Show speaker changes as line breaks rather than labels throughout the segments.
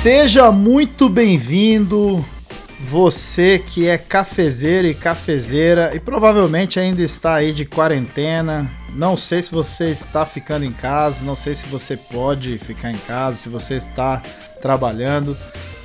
Seja muito bem-vindo, você que é cafezeiro e cafezeira e provavelmente ainda está aí de quarentena. Não sei se você está ficando em casa, não sei se você pode ficar em casa, se você está trabalhando,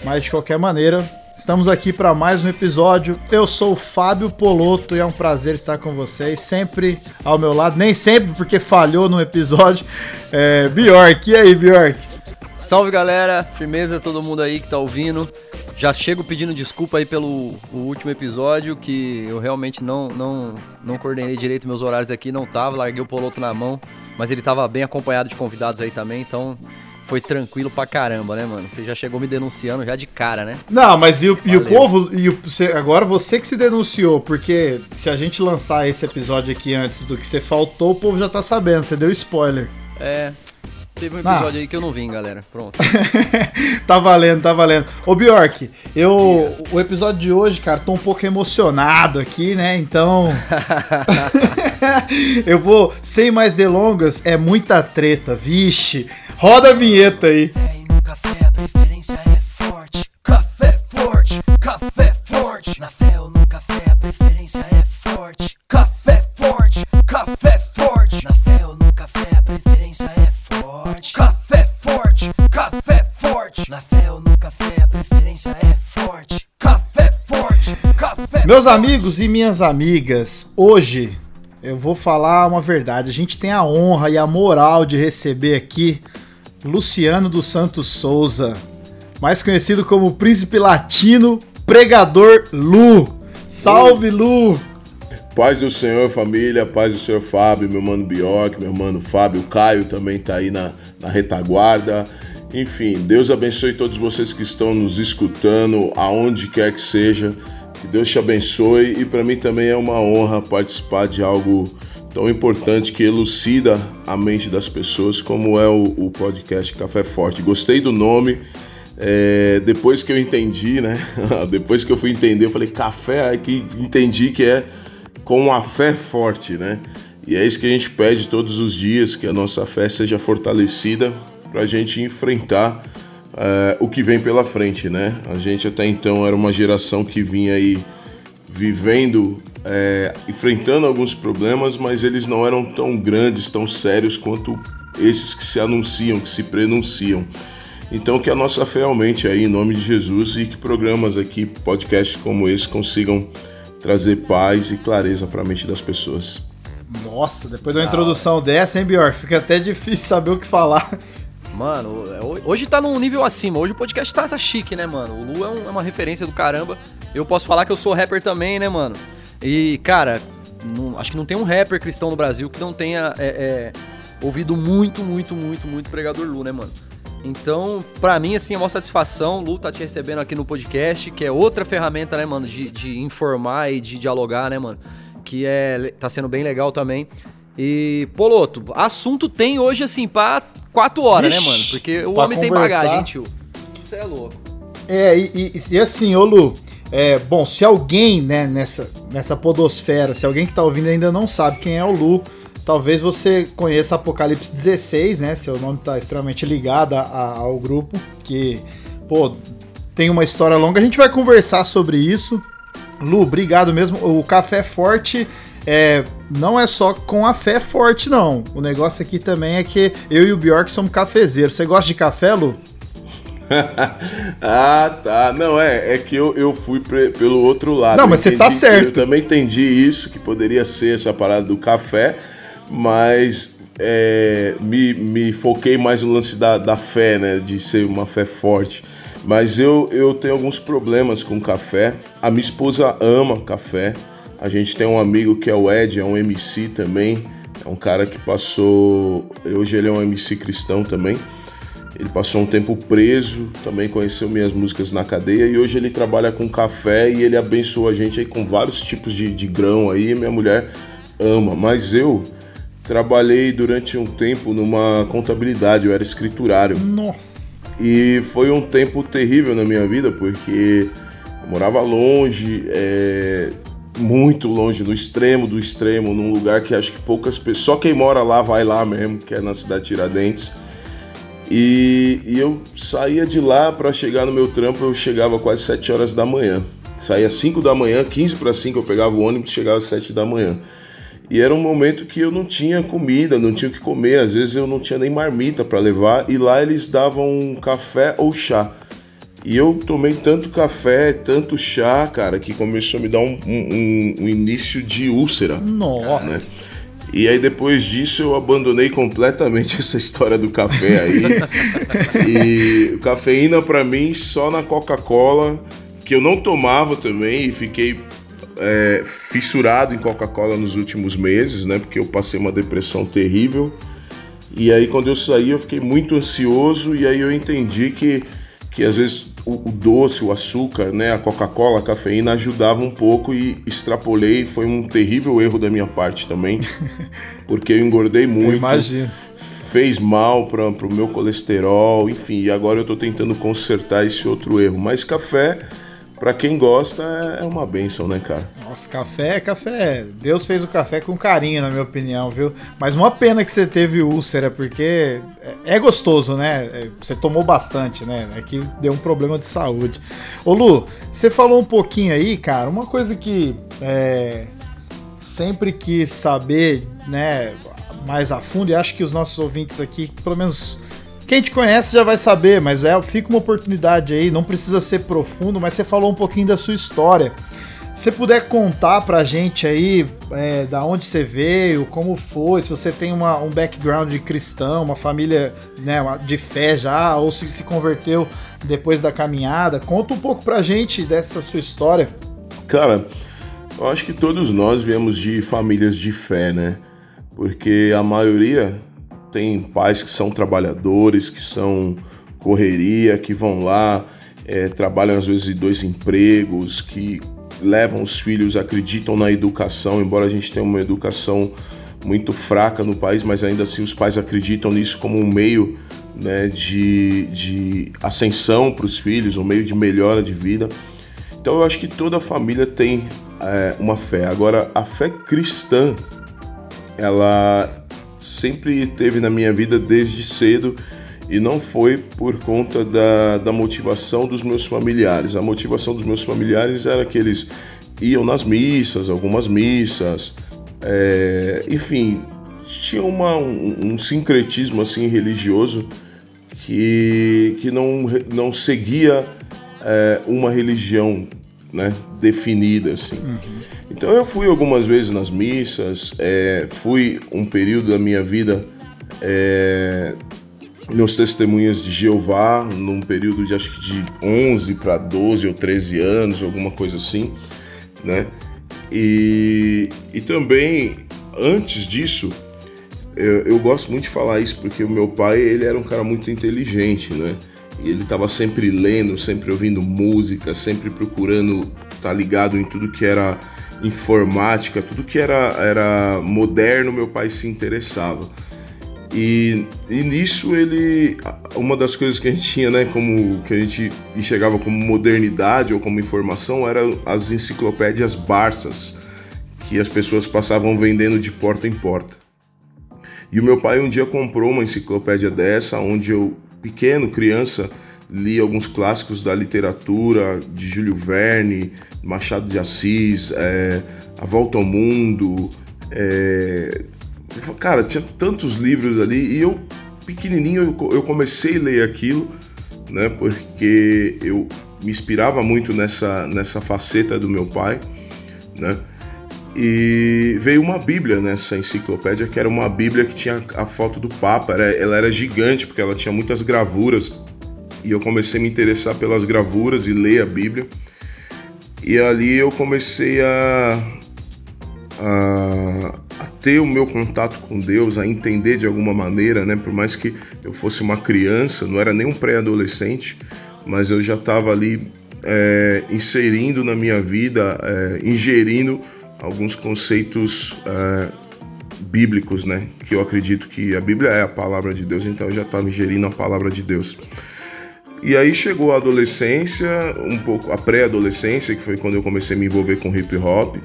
mas de qualquer maneira, estamos aqui para mais um episódio. Eu sou o Fábio Poloto e é um prazer estar com vocês, sempre ao meu lado, nem sempre porque falhou no episódio. É, Bjork, e aí, Bjork?
Salve galera, firmeza todo mundo aí que tá ouvindo. Já chego pedindo desculpa aí pelo último episódio, que eu realmente não, não, não coordenei direito meus horários aqui, não tava, larguei o Poloto na mão, mas ele tava bem acompanhado de convidados aí também, então foi tranquilo pra caramba, né, mano? Você já chegou me denunciando já de cara, né?
Não, mas e o, e o povo, e o, você, agora você que se denunciou, porque se a gente lançar esse episódio aqui antes do que você faltou, o povo já tá sabendo, você deu spoiler.
É, Teve um episódio ah. aí que eu não vim, galera. Pronto.
tá valendo, tá valendo. Ô, Bjork, eu. O episódio de hoje, cara, tô um pouco emocionado aqui, né? Então. eu vou, sem mais delongas, é muita treta, vixe. Roda a vinheta aí. Café, a preferência é forte. Café forte, café forte. Na fé ou no café, a preferência é forte. Café forte, café forte. Na fé Meus amigos e minhas amigas, hoje eu vou falar uma verdade. A gente tem a honra e a moral de receber aqui Luciano dos Santos Souza, mais conhecido como Príncipe Latino Pregador Lu. Salve, Lu!
Paz do Senhor, família, paz do Senhor Fábio, meu mano Bioc, meu mano Fábio, Caio também tá aí na, na retaguarda. Enfim, Deus abençoe todos vocês que estão nos escutando, aonde quer que seja. Que Deus te abençoe e para mim também é uma honra participar de algo tão importante que elucida a mente das pessoas, como é o, o podcast Café Forte. Gostei do nome. É, depois que eu entendi, né? depois que eu fui entender, eu falei café, aí que entendi que é com a fé forte, né? E é isso que a gente pede todos os dias, que a nossa fé seja fortalecida para a gente enfrentar é, o que vem pela frente, né? A gente até então era uma geração que vinha aí vivendo é, enfrentando alguns problemas, mas eles não eram tão grandes, tão sérios quanto esses que se anunciam, que se prenunciam. Então que a nossa fé aumente aí em nome de Jesus e que programas aqui, podcasts como esse consigam trazer paz e clareza para a mente das pessoas.
Nossa, depois da ah, introdução dessa, hein, Bior? Fica até difícil saber o que falar.
Mano, hoje tá num nível acima. Hoje o podcast tá, tá chique, né, mano? O Lu é, um, é uma referência do caramba. Eu posso falar que eu sou rapper também, né, mano? E, cara, não, acho que não tem um rapper cristão no Brasil que não tenha é, é, ouvido muito, muito, muito, muito pregador Lu, né, mano? Então, pra mim, assim, é uma satisfação. Lu tá te recebendo aqui no podcast, que é outra ferramenta, né, mano, de, de informar e de dialogar, né, mano? Que é, tá sendo bem legal também. E, Poloto, assunto tem hoje, assim, pra quatro horas, Ixi, né, mano? Porque o homem conversar. tem bagagem, tio. Você é louco.
É, e, e, e assim, ô Lu, é, bom, se alguém, né, nessa, nessa podosfera, se alguém que tá ouvindo ainda não sabe quem é o Lu, talvez você conheça Apocalipse 16, né? Seu nome tá extremamente ligado a, ao grupo, que, pô, tem uma história longa. A gente vai conversar sobre isso. Lu, obrigado mesmo. O Café Forte é, não é só com a fé forte, não. O negócio aqui também é que eu e o Bjork somos cafezeiros. Você gosta de café, Lu?
ah, tá. Não, é, é que eu, eu fui pre, pelo outro lado.
Não, mas você tá certo.
Eu também entendi isso, que poderia ser essa parada do café, mas é, me, me foquei mais no lance da, da fé, né? De ser uma fé forte. Mas eu, eu tenho alguns problemas com café. A minha esposa ama café. A gente tem um amigo que é o Ed, é um MC também. É um cara que passou. Hoje ele é um MC cristão também. Ele passou um tempo preso, também conheceu minhas músicas na cadeia e hoje ele trabalha com café e ele abençoa a gente aí com vários tipos de, de grão aí. Minha mulher ama, mas eu trabalhei durante um tempo numa contabilidade, eu era escriturário.
Nossa!
E foi um tempo terrível na minha vida porque eu morava longe, é, muito longe, no extremo do extremo, num lugar que acho que poucas pessoas, só quem mora lá vai lá mesmo, que é na cidade de Tiradentes. E, e eu saía de lá para chegar no meu trampo, eu chegava quase 7 horas da manhã. Saía 5 da manhã, 15 para 5 eu pegava o ônibus, chegava às 7 da manhã. E era um momento que eu não tinha comida, não tinha o que comer, às vezes eu não tinha nem marmita para levar, e lá eles davam café ou chá. E eu tomei tanto café, tanto chá, cara, que começou a me dar um, um, um início de úlcera.
Nossa! Né?
E aí depois disso eu abandonei completamente essa história do café aí. e cafeína para mim só na Coca-Cola, que eu não tomava também e fiquei é, fissurado em Coca-Cola nos últimos meses, né? Porque eu passei uma depressão terrível. E aí quando eu saí eu fiquei muito ansioso e aí eu entendi que, que às vezes o, o doce, o açúcar, né, a Coca-Cola, a cafeína ajudava um pouco e extrapolei. Foi um terrível erro da minha parte também, porque eu engordei muito. Eu
imagino.
Fez mal para o meu colesterol, enfim, e agora eu estou tentando consertar esse outro erro. Mas café Pra quem gosta, é uma benção, né, cara?
Nossa, café é café. Deus fez o café com carinho, na minha opinião, viu? Mas uma pena que você teve úlcera, porque é gostoso, né? É, você tomou bastante, né? É que deu um problema de saúde. Ô Lu, você falou um pouquinho aí, cara, uma coisa que é, sempre quis saber, né, mais a fundo, e acho que os nossos ouvintes aqui, pelo menos quem te conhece já vai saber, mas é, fica uma oportunidade aí, não precisa ser profundo, mas você falou um pouquinho da sua história. Se puder contar pra gente aí é, da onde você veio, como foi, se você tem uma, um background de cristão, uma família né, de fé já, ou se se converteu depois da caminhada, conta um pouco pra gente dessa sua história.
Cara, eu acho que todos nós viemos de famílias de fé, né? Porque a maioria tem pais que são trabalhadores, que são correria, que vão lá, é, trabalham às vezes em dois empregos, que levam os filhos, acreditam na educação, embora a gente tenha uma educação muito fraca no país, mas ainda assim os pais acreditam nisso como um meio né, de, de ascensão para os filhos, um meio de melhora de vida. Então eu acho que toda família tem é, uma fé. Agora, a fé cristã, ela sempre teve na minha vida desde cedo e não foi por conta da, da motivação dos meus familiares. A motivação dos meus familiares era que eles iam nas missas, algumas missas, é, enfim, tinha uma, um, um, sincretismo assim religioso que, que não, não seguia é, uma religião né, definida assim. Uhum. Então eu fui algumas vezes nas missas, é, fui um período da minha vida é, nos testemunhas de Jeová, num período de acho que de 11 para 12 ou 13 anos, alguma coisa assim, né? E, e também, antes disso, eu, eu, gosto muito de falar isso porque o meu pai, ele era um cara muito inteligente, né? E ele estava sempre lendo, sempre ouvindo música, sempre procurando estar tá ligado em tudo que era informática, tudo que era, era moderno, meu pai se interessava. E, e, nisso ele, uma das coisas que a gente tinha, né, como que a gente enxergava como modernidade ou como informação, era as enciclopédias Barças, que as pessoas passavam vendendo de porta em porta. E o meu pai um dia comprou uma enciclopédia dessa, onde eu, pequeno, criança, li alguns clássicos da literatura, de Júlio Verne, Machado de Assis, é, A Volta ao Mundo. É, cara, tinha tantos livros ali e eu, pequenininho, eu comecei a ler aquilo, né, porque eu me inspirava muito nessa, nessa faceta do meu pai, né, e veio uma Bíblia nessa enciclopédia, que era uma Bíblia que tinha a foto do Papa, era, ela era gigante, porque ela tinha muitas gravuras e eu comecei a me interessar pelas gravuras e ler a Bíblia. E ali eu comecei a, a, a, ter o meu contato com Deus, a entender de alguma maneira, né? Por mais que eu fosse uma criança, não era nem um pré-adolescente, mas eu já estava ali é, inserindo na minha vida, é, ingerindo alguns conceitos é, bíblicos, né? Que eu acredito que a Bíblia é a palavra de Deus, então eu já estava ingerindo a palavra de Deus. E aí chegou a adolescência, um pouco a pré-adolescência, que foi quando eu comecei a me envolver com hip hop.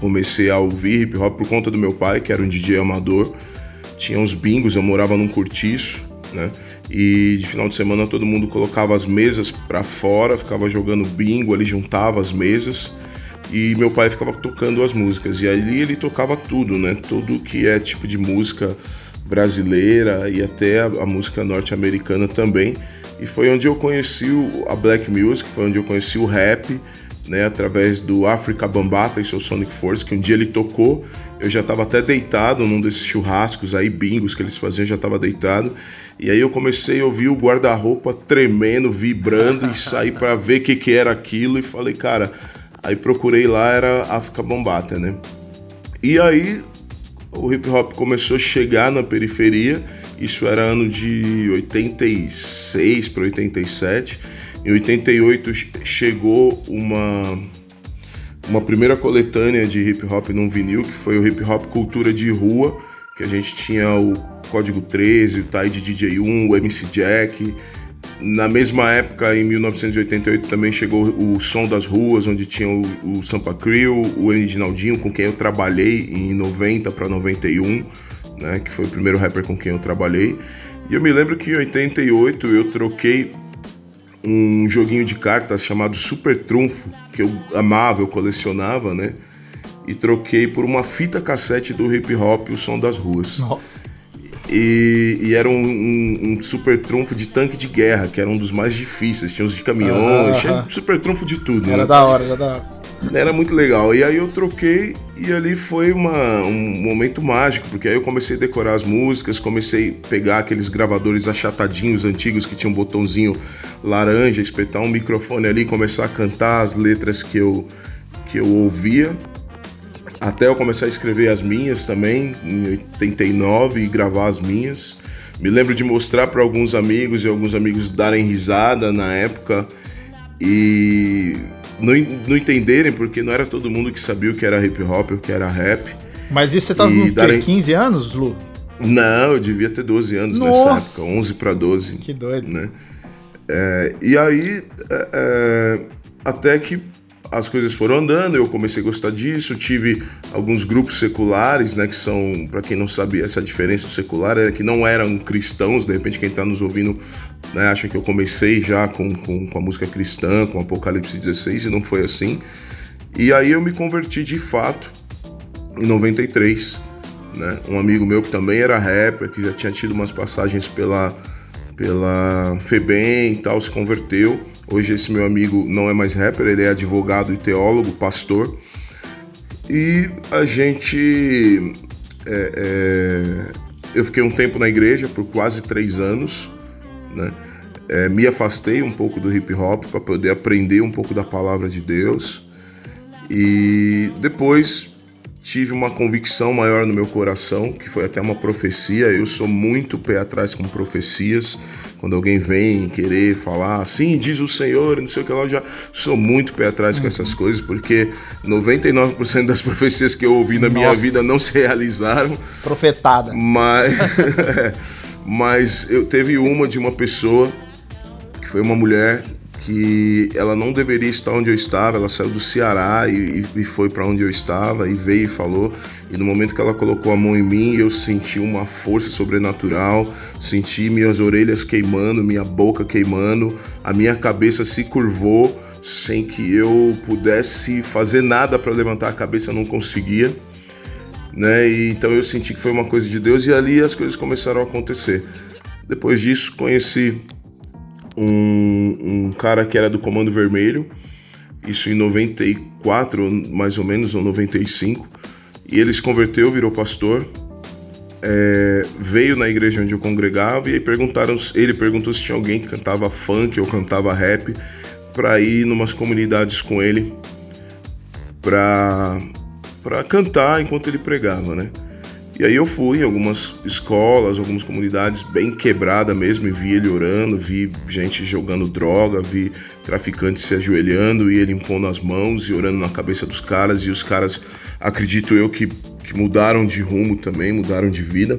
Comecei a ouvir hip hop por conta do meu pai, que era um DJ amador. Tinha uns bingos, eu morava num cortiço. né? E de final de semana todo mundo colocava as mesas para fora, ficava jogando bingo, ali juntava as mesas e meu pai ficava tocando as músicas. E ali ele tocava tudo, né? Tudo que é tipo de música brasileira e até a, a música norte-americana também. E foi onde eu conheci a black music, foi onde eu conheci o rap, né, através do Africa Bambata e seu Sonic Force, que um dia ele tocou, eu já estava até deitado num desses churrascos aí, bingos que eles faziam, já estava deitado. E aí eu comecei a ouvir o guarda-roupa tremendo, vibrando e saí para ver o que, que era aquilo e falei, cara, aí procurei lá, era Africa Bambata, né? E aí o hip hop começou a chegar na periferia, isso era ano de 86 para 87. Em 88 chegou uma uma primeira coletânea de hip hop num vinil, que foi o Hip Hop Cultura de Rua, que a gente tinha o Código 13, o Tide DJ1, o MC Jack. Na mesma época, em 1988, também chegou o Som das Ruas, onde tinha o, o Sampa Crew, o Edinaldinho, com quem eu trabalhei em 90 para 91, né, que foi o primeiro rapper com quem eu trabalhei. E eu me lembro que em 88 eu troquei um joguinho de cartas chamado Super Trunfo, que eu amava, eu colecionava, né? E troquei por uma fita cassete do hip hop, o som das ruas.
Nossa.
E, e era um, um, um, super trunfo de tanque de guerra, que era um dos mais difíceis. Tinha uns de caminhões, tinha super trunfo de tudo.
Era né? da hora, era da hora.
Era muito legal. E aí eu troquei e ali foi uma, um momento mágico, porque aí eu comecei a decorar as músicas, comecei a pegar aqueles gravadores achatadinhos antigos que tinham um botãozinho laranja, espetar um microfone ali, começar a cantar as letras que eu, que eu ouvia. Até eu começar a escrever as minhas também, em 89, e gravar as minhas. Me lembro de mostrar para alguns amigos e alguns amigos darem risada na época. E não, não entenderem, porque não era todo mundo que sabia o que era hip hop, o que era rap.
Mas isso você tava com darem... 15 anos, Lu?
Não, eu devia ter 12 anos Nossa. nessa época, 11 para 12.
Que doido.
Né? É, e aí, é, é, até que as coisas foram andando, eu comecei a gostar disso, tive alguns grupos seculares, né, que são, para quem não sabe, essa diferença do secular é que não eram cristãos, de repente quem está nos ouvindo né, acha que eu comecei já com, com, com, a música cristã, com Apocalipse 16, e não foi assim. E aí eu me converti de fato em 93, né, um amigo meu que também era rapper, que já tinha tido umas passagens pela pela FEBEM e tal, se converteu. Hoje esse meu amigo não é mais rapper, ele é advogado e teólogo, pastor. E a gente. É, é, eu fiquei um tempo na igreja por quase três anos, né? É, me afastei um pouco do hip hop para poder aprender um pouco da palavra de Deus. E depois tive uma convicção maior no meu coração, que foi até uma profecia. Eu sou muito pé atrás com profecias. Quando alguém vem querer falar assim, diz o Senhor, não sei o que lá, eu já sou muito pé atrás uhum. com essas coisas, porque 99% das profecias que eu ouvi na minha Nossa. vida não se realizaram.
Profetada.
Mas, mas eu teve uma de uma pessoa, que foi uma mulher que ela não deveria estar onde eu estava. Ela saiu do Ceará e, e foi para onde eu estava e veio e falou. E no momento que ela colocou a mão em mim, eu senti uma força sobrenatural, senti minhas orelhas queimando, minha boca queimando, a minha cabeça se curvou sem que eu pudesse fazer nada para levantar a cabeça, eu não conseguia. Né? E, então eu senti que foi uma coisa de Deus e ali as coisas começaram a acontecer. Depois disso, conheci um, um cara que era do Comando Vermelho, isso em 94, mais ou menos, ou 95, e ele se converteu, virou pastor, é, veio na igreja onde eu congregava e perguntaram, ele perguntou se tinha alguém que cantava funk ou cantava rap para ir numas comunidades com ele para para cantar enquanto ele pregava, né? E aí eu fui em algumas escolas, algumas comunidades bem quebrada mesmo e vi ele orando, vi gente jogando droga, vi traficantes se ajoelhando e ele impondo as mãos e orando na cabeça dos caras e os caras, acredito eu que, que mudaram de rumo também, mudaram de vida.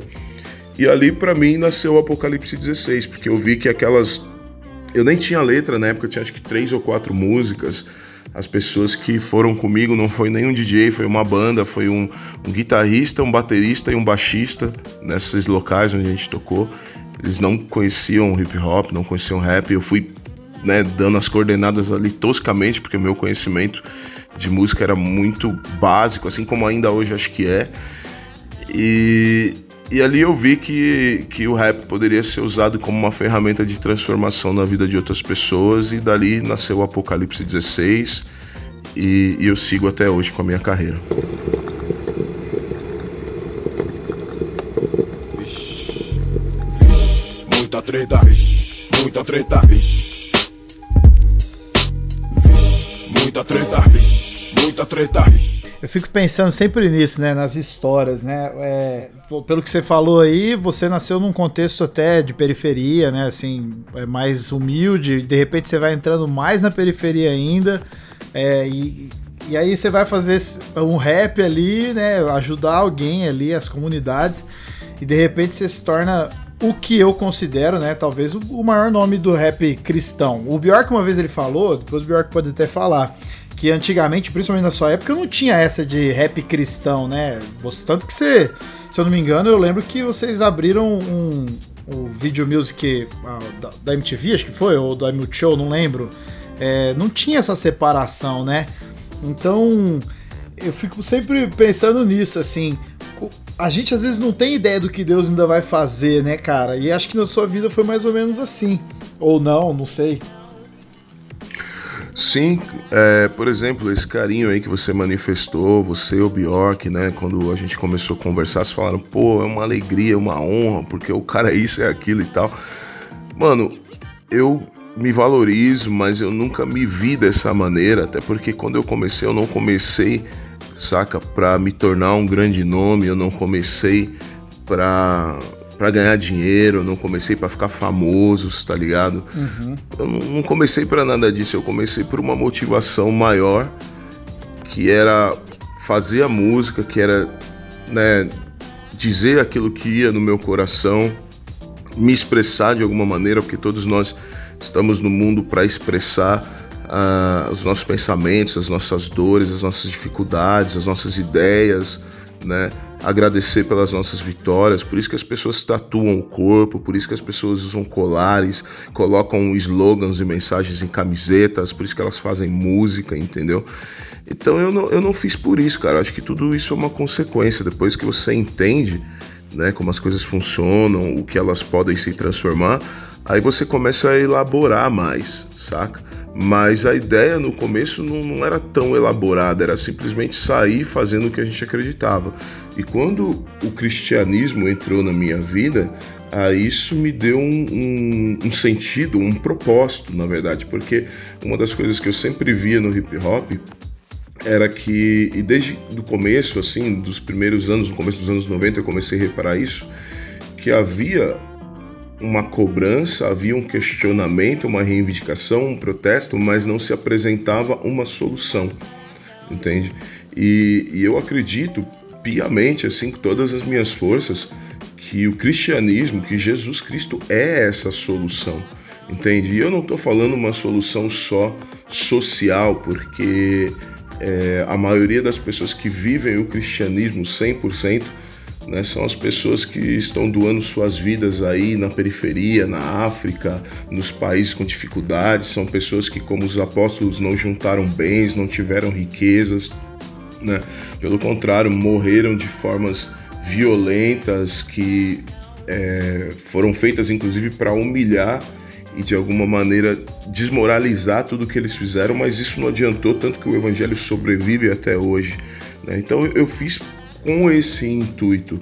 E ali para mim nasceu o Apocalipse 16, porque eu vi que aquelas eu nem tinha letra na época, eu tinha acho que três ou quatro músicas as pessoas que foram comigo não foi nem um DJ, foi uma banda, foi um, um guitarrista, um baterista e um baixista nesses locais onde a gente tocou. eles não conheciam hip hop, não conheciam rap. Eu fui né, dando as coordenadas ali toscamente, porque meu conhecimento de música era muito básico, assim como ainda hoje acho que é. E, e ali eu vi que, que o rap poderia ser usado como uma ferramenta de transformação na vida de outras pessoas, e dali nasceu o Apocalipse 16, e, e eu sigo até hoje com a minha carreira.
muita treta, muita treta, muita treta, muita treta. Eu fico pensando sempre nisso, né? Nas histórias, né? É, pelo que você falou aí, você nasceu num contexto até de periferia, né? Assim, é mais humilde. De repente você vai entrando mais na periferia ainda. É, e, e aí você vai fazer um rap ali, né? Ajudar alguém ali, as comunidades. E de repente você se torna o que eu considero, né, talvez o maior nome do rap cristão. O Bjork uma vez ele falou, depois o Bjork pode até falar, que antigamente, principalmente na sua época, não tinha essa de rap cristão, né? Tanto que você, se eu não me engano, eu lembro que vocês abriram um, um Video Music uh, da, da, MTV, acho que foi, ou da Multishow, não lembro. É, não tinha essa separação, né? Então, eu fico sempre pensando nisso, assim a gente às vezes não tem ideia do que Deus ainda vai fazer, né, cara? E acho que na sua vida foi mais ou menos assim. Ou não, não sei.
Sim, é, por exemplo, esse carinho aí que você manifestou, você o Bjork, né? Quando a gente começou a conversar, vocês falaram, pô, é uma alegria, uma honra, porque o cara é isso, é aquilo e tal. Mano, eu me valorizo, mas eu nunca me vi dessa maneira, até porque quando eu comecei, eu não comecei saca? Para me tornar um grande nome, eu não comecei para para ganhar dinheiro, não comecei para ficar famoso, tá ligado? Uhum. Eu não comecei para nada disso, eu comecei por uma motivação maior, que era fazer a música, que era né, dizer aquilo que ia no meu coração, me expressar de alguma maneira, porque todos nós estamos no mundo para expressar uh, os nossos pensamentos, as nossas dores, as nossas dificuldades, as nossas ideias, né? Agradecer pelas nossas vitórias, por isso que as pessoas tatuam o corpo, por isso que as pessoas usam colares, colocam slogans e mensagens em camisetas, por isso que elas fazem música, entendeu? Então eu não, eu não fiz por isso, cara. Acho que tudo isso é uma consequência. Depois que você entende né, como as coisas funcionam, o que elas podem se transformar, aí você começa a elaborar mais, saca? Mas a ideia no começo não, não, era tão elaborada, era simplesmente sair fazendo o que a gente acreditava. E quando o cristianismo entrou na minha vida, a isso me deu um, um, um, sentido, um propósito, na verdade, porque uma das coisas que eu sempre via no hip hop era que, e desde o começo, assim, dos primeiros anos, no começo dos anos 90, eu comecei a reparar isso, que havia uma cobrança, havia um questionamento, uma reivindicação, um protesto, mas não se apresentava uma solução, entende? E, e eu acredito piamente, assim, com todas as minhas forças, que o cristianismo, que Jesus Cristo é essa solução, entende? E eu não estou falando uma solução só social, porque é, a maioria das pessoas que vivem o cristianismo 100%, né? São as pessoas que estão doando suas vidas aí na periferia, na África, nos países com dificuldades. São pessoas que, como os apóstolos, não juntaram bens, não tiveram riquezas. Né? Pelo contrário, morreram de formas violentas que é, foram feitas inclusive para humilhar e de alguma maneira desmoralizar tudo que eles fizeram, mas isso não adiantou tanto que o evangelho sobrevive até hoje. Né? Então eu fiz com esse intuito.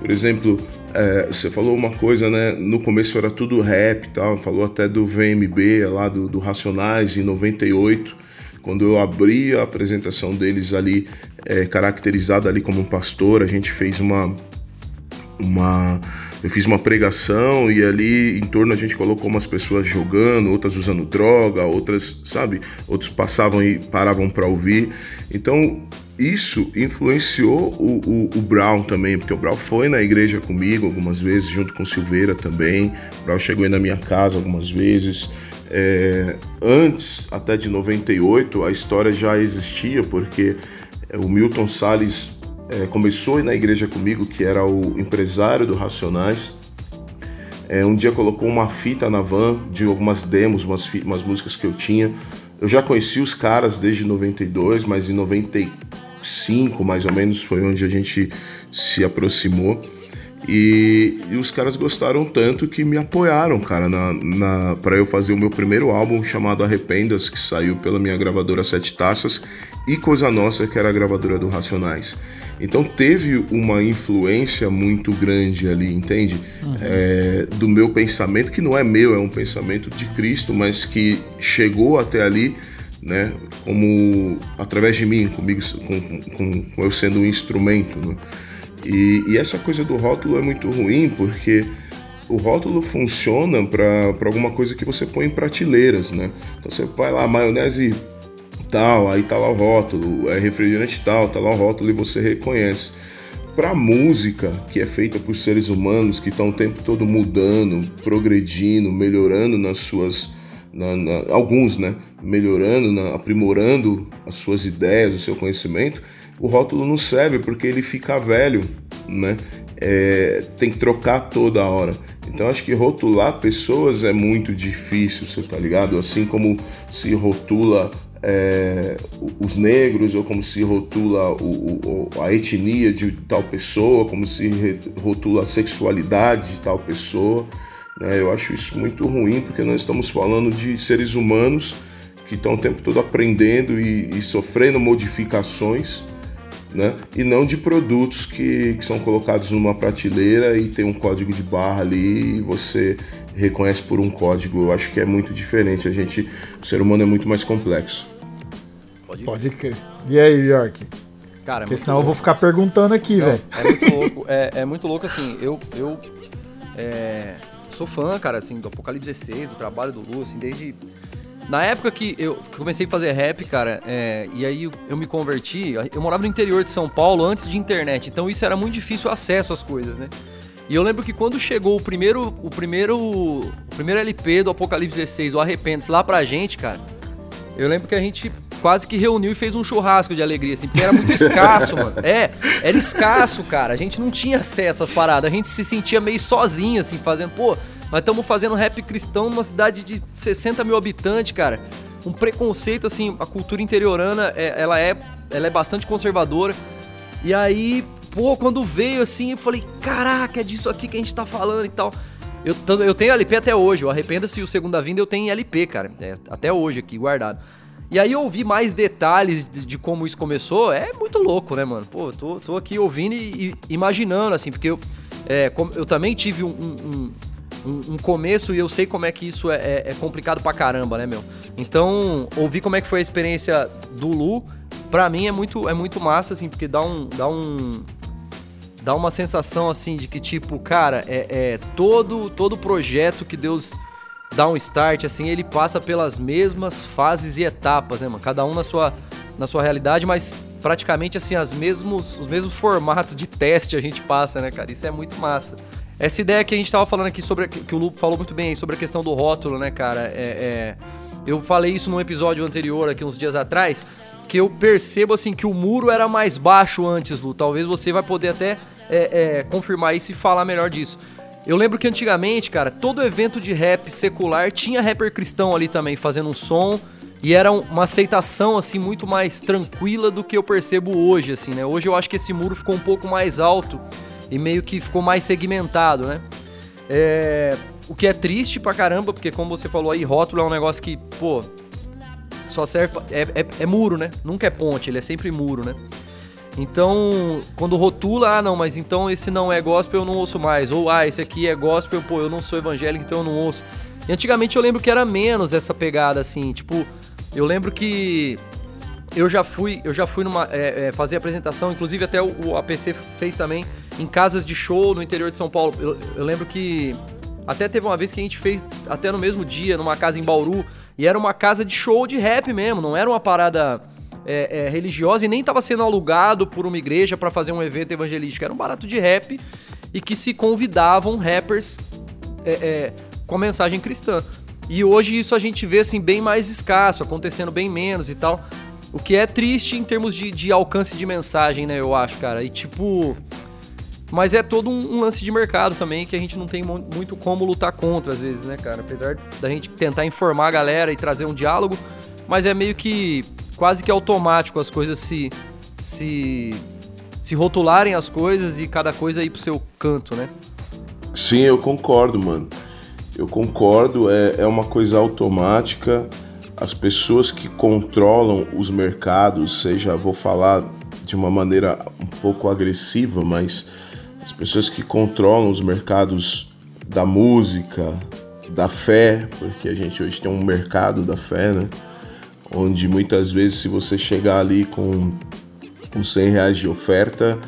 Por exemplo, é, você falou uma coisa, né? No começo era tudo rap e tal, falou até do VMB lá do, do Racionais em 98, quando eu abri a apresentação deles ali, é, caracterizada ali como um pastor, a gente fez uma. uma eu fiz uma pregação e ali em torno a gente colocou umas pessoas jogando, outras usando droga, outras, sabe, outros passavam e paravam para ouvir. Então isso influenciou o, o, o, Brown também, porque o Brown foi na igreja comigo algumas vezes, junto com Silveira também. O Brown chegou aí na minha casa algumas vezes. É, antes, até de 98, a história já existia, porque é, o Milton Salles é, começou na igreja comigo, que era o empresário do Racionais. É, um dia colocou uma fita na van de algumas demos, umas, umas músicas que eu tinha. Eu já conheci os caras desde 92, mas em 95 mais ou menos foi onde a gente se aproximou. E, e, os caras gostaram tanto que me apoiaram, cara, na, na para eu fazer o meu primeiro álbum chamado Arrependas, que saiu pela minha gravadora Sete Taças, e Coisa Nossa, que era a gravadora do Racionais. Então teve uma influência muito grande ali, entende? Uhum. É, do meu pensamento, que não é meu, é um pensamento de Cristo, mas que chegou até ali né, como através de mim, comigo, com, com, com eu sendo um instrumento. Né? E, e essa coisa do rótulo é muito ruim porque o rótulo funciona para alguma coisa que você põe em prateleiras, né? Então você vai lá, maionese tal, aí tá lá o rótulo, é refrigerante tal, tá lá o rótulo e você reconhece. Para música que é feita por seres humanos que estão o tempo todo mudando, progredindo, melhorando nas suas. Na, na, alguns, né? Melhorando, na, aprimorando as suas ideias, o seu conhecimento, o rótulo não serve porque ele fica velho, né? É, tem que trocar toda hora. Então acho que rotular pessoas é muito difícil, você tá ligado? Assim como se rotula é, os negros, ou como se rotula o, o, a etnia de tal pessoa, como se rotula a sexualidade de tal pessoa. Né? Eu acho isso muito ruim, porque nós estamos falando de seres humanos que estão o tempo todo aprendendo e, e sofrendo modificações né? E não de produtos que, que são colocados numa prateleira e tem um código de barra ali e você reconhece por um código. Eu acho que é muito diferente. A gente, o ser humano é muito mais complexo.
Pode, Pode crer. E aí, York?
Cara, é
Porque senão louco. eu vou ficar perguntando aqui, velho.
É muito louco. É, é, muito louco, assim, eu, eu é, sou fã, cara, assim, do Apocalipse 16, do trabalho do Lu, assim, desde na época que eu comecei a fazer rap, cara, é, e aí eu me converti, eu morava no interior de São Paulo antes de internet, então isso era muito difícil o acesso às coisas, né? E eu lembro que quando chegou o primeiro, o primeiro, o primeiro LP do Apocalipse 16, o Arrependes, lá pra gente, cara, eu lembro que a gente quase que reuniu e fez um churrasco de alegria, assim, porque era muito escasso, mano. É, era escasso, cara. A gente não tinha acesso às paradas, a gente se sentia meio sozinho, assim, fazendo, pô, nós estamos fazendo rap cristão numa cidade de 60 mil habitantes, cara. Um preconceito, assim, a cultura interiorana, é, ela, é, ela é bastante conservadora. E aí, pô, quando veio assim, eu falei, caraca, é disso aqui que a gente tá falando e tal. Eu, eu tenho LP até hoje, o Arrependa-se o Segunda Vinda eu tenho LP, cara. É, até hoje aqui, guardado. E aí eu ouvi mais detalhes de, de, como isso começou, é muito louco, né, mano? Pô, tô, tô aqui ouvindo e, e imaginando, assim, porque eu, é, eu também tive um, um, um, um, começo e eu sei como é que isso é, é, é, complicado pra caramba, né, meu? Então, ouvir como é que foi a experiência do Lu, pra mim é muito, é muito massa, assim, porque dá um. Dá um dá uma sensação assim de que tipo cara é, é todo todo projeto que Deus dá um start assim ele passa pelas mesmas fases e etapas né mano cada um na sua na sua realidade mas praticamente assim as mesmos os mesmos formatos de teste a gente passa né cara isso é muito massa essa ideia que a gente tava falando aqui sobre. Que o Lupo falou muito bem sobre a questão do rótulo, né, cara? É, é, eu falei isso num episódio anterior, aqui uns dias atrás, que eu percebo assim que o muro era mais baixo antes, Lu. Talvez você vai poder até é, é, confirmar isso e falar melhor disso. Eu lembro que antigamente, cara, todo evento de rap secular tinha rapper cristão ali também fazendo um som. E era uma aceitação, assim, muito mais tranquila do que eu percebo hoje, assim, né? Hoje eu acho que esse muro ficou um pouco mais alto e meio que ficou mais segmentado, né? É, o que é triste pra caramba, porque como você falou aí, rótulo é um negócio que, pô, só serve. É, é, é, muro, né? Nunca é ponte, ele é sempre muro, né? Então, quando rotula, ah, não, mas então esse não é gospel, eu não ouço mais. Ou, ah, esse aqui é gospel, pô, eu não sou evangélico, então eu não ouço. E antigamente eu lembro que era menos essa pegada, assim, tipo, eu lembro que eu já fui, eu já fui numa. É, é, fazer apresentação, inclusive até o, o, APC fez também, em casas de show no interior de São Paulo. Eu, eu, lembro que. Até teve uma vez que a gente fez, até no mesmo dia, numa casa em Bauru, e era uma casa de show de rap mesmo, não era uma parada é, é religiosa e nem estava sendo alugado por uma igreja para fazer um evento evangelístico. Era um barato de rap e que se convidavam rappers é, é, com mensagem cristã. E hoje isso a gente vê assim bem mais escasso, acontecendo bem menos e tal. O que é triste em termos de, de alcance de mensagem, né? Eu acho, cara. E tipo. Mas é todo um, lance de mercado também que a gente não tem muito como lutar contra, às vezes, né, cara? Apesar da gente tentar informar a galera e trazer um diálogo, mas é meio que quase que automático as coisas se. se. se rotularem as coisas e cada coisa ir pro seu canto, né?
Sim, eu concordo, mano. Eu concordo, é, é uma coisa automática. As pessoas que controlam os mercados, seja, vou falar de uma maneira um pouco agressiva, mas as pessoas que controlam os mercados da música, da fé, porque a gente hoje tem um mercado da fé, né? Onde muitas vezes, se você chegar ali com, com 100 reais de oferta,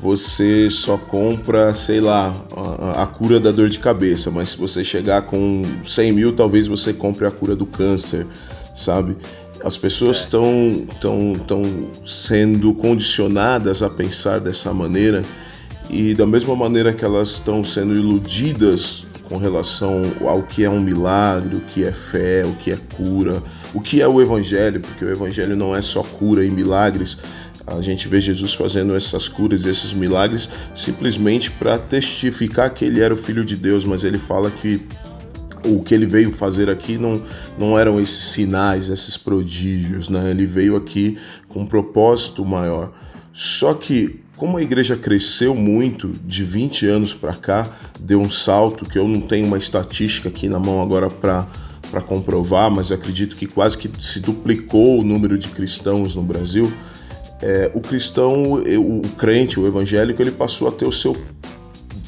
você só compra, sei lá, a, a, cura da dor de cabeça, mas se você chegar com 100 mil, talvez você compre a cura do câncer, sabe? As pessoas estão é. tão, tão sendo condicionadas a pensar dessa maneira e da mesma maneira que elas estão sendo iludidas com relação ao que é um milagre, o que é fé, o que é cura, o que é o evangelho, porque o evangelho não é só cura e milagres. A gente vê Jesus fazendo essas curas, esses milagres, simplesmente para testificar que ele era o filho de Deus, mas ele fala que o que ele veio fazer aqui não, não eram esses sinais, esses prodígios, né? Ele veio aqui com um propósito maior. Só que como a igreja cresceu muito de 20 anos para cá, deu um salto que eu não tenho uma estatística aqui na mão agora para para comprovar, mas acredito que quase que se duplicou o número de cristãos no Brasil. É, o cristão, o crente, o evangélico, ele passou a ter o seu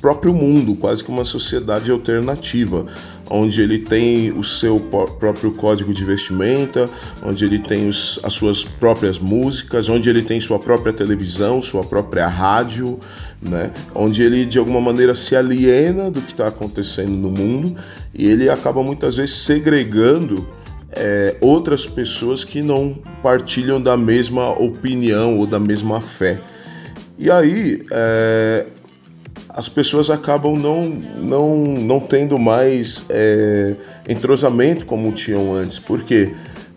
próprio mundo, quase que uma sociedade alternativa onde ele tem o seu próprio código de vestimenta, onde ele tem os, as suas próprias músicas, onde ele tem sua própria televisão, sua própria rádio, né? onde ele de alguma maneira se aliena do que está acontecendo no mundo e ele acaba muitas vezes segregando é, outras pessoas que não partilham da mesma opinião ou da mesma fé. E aí, é, as pessoas acabam não, não, não tendo mais é, entrosamento como tinham antes. Por quê?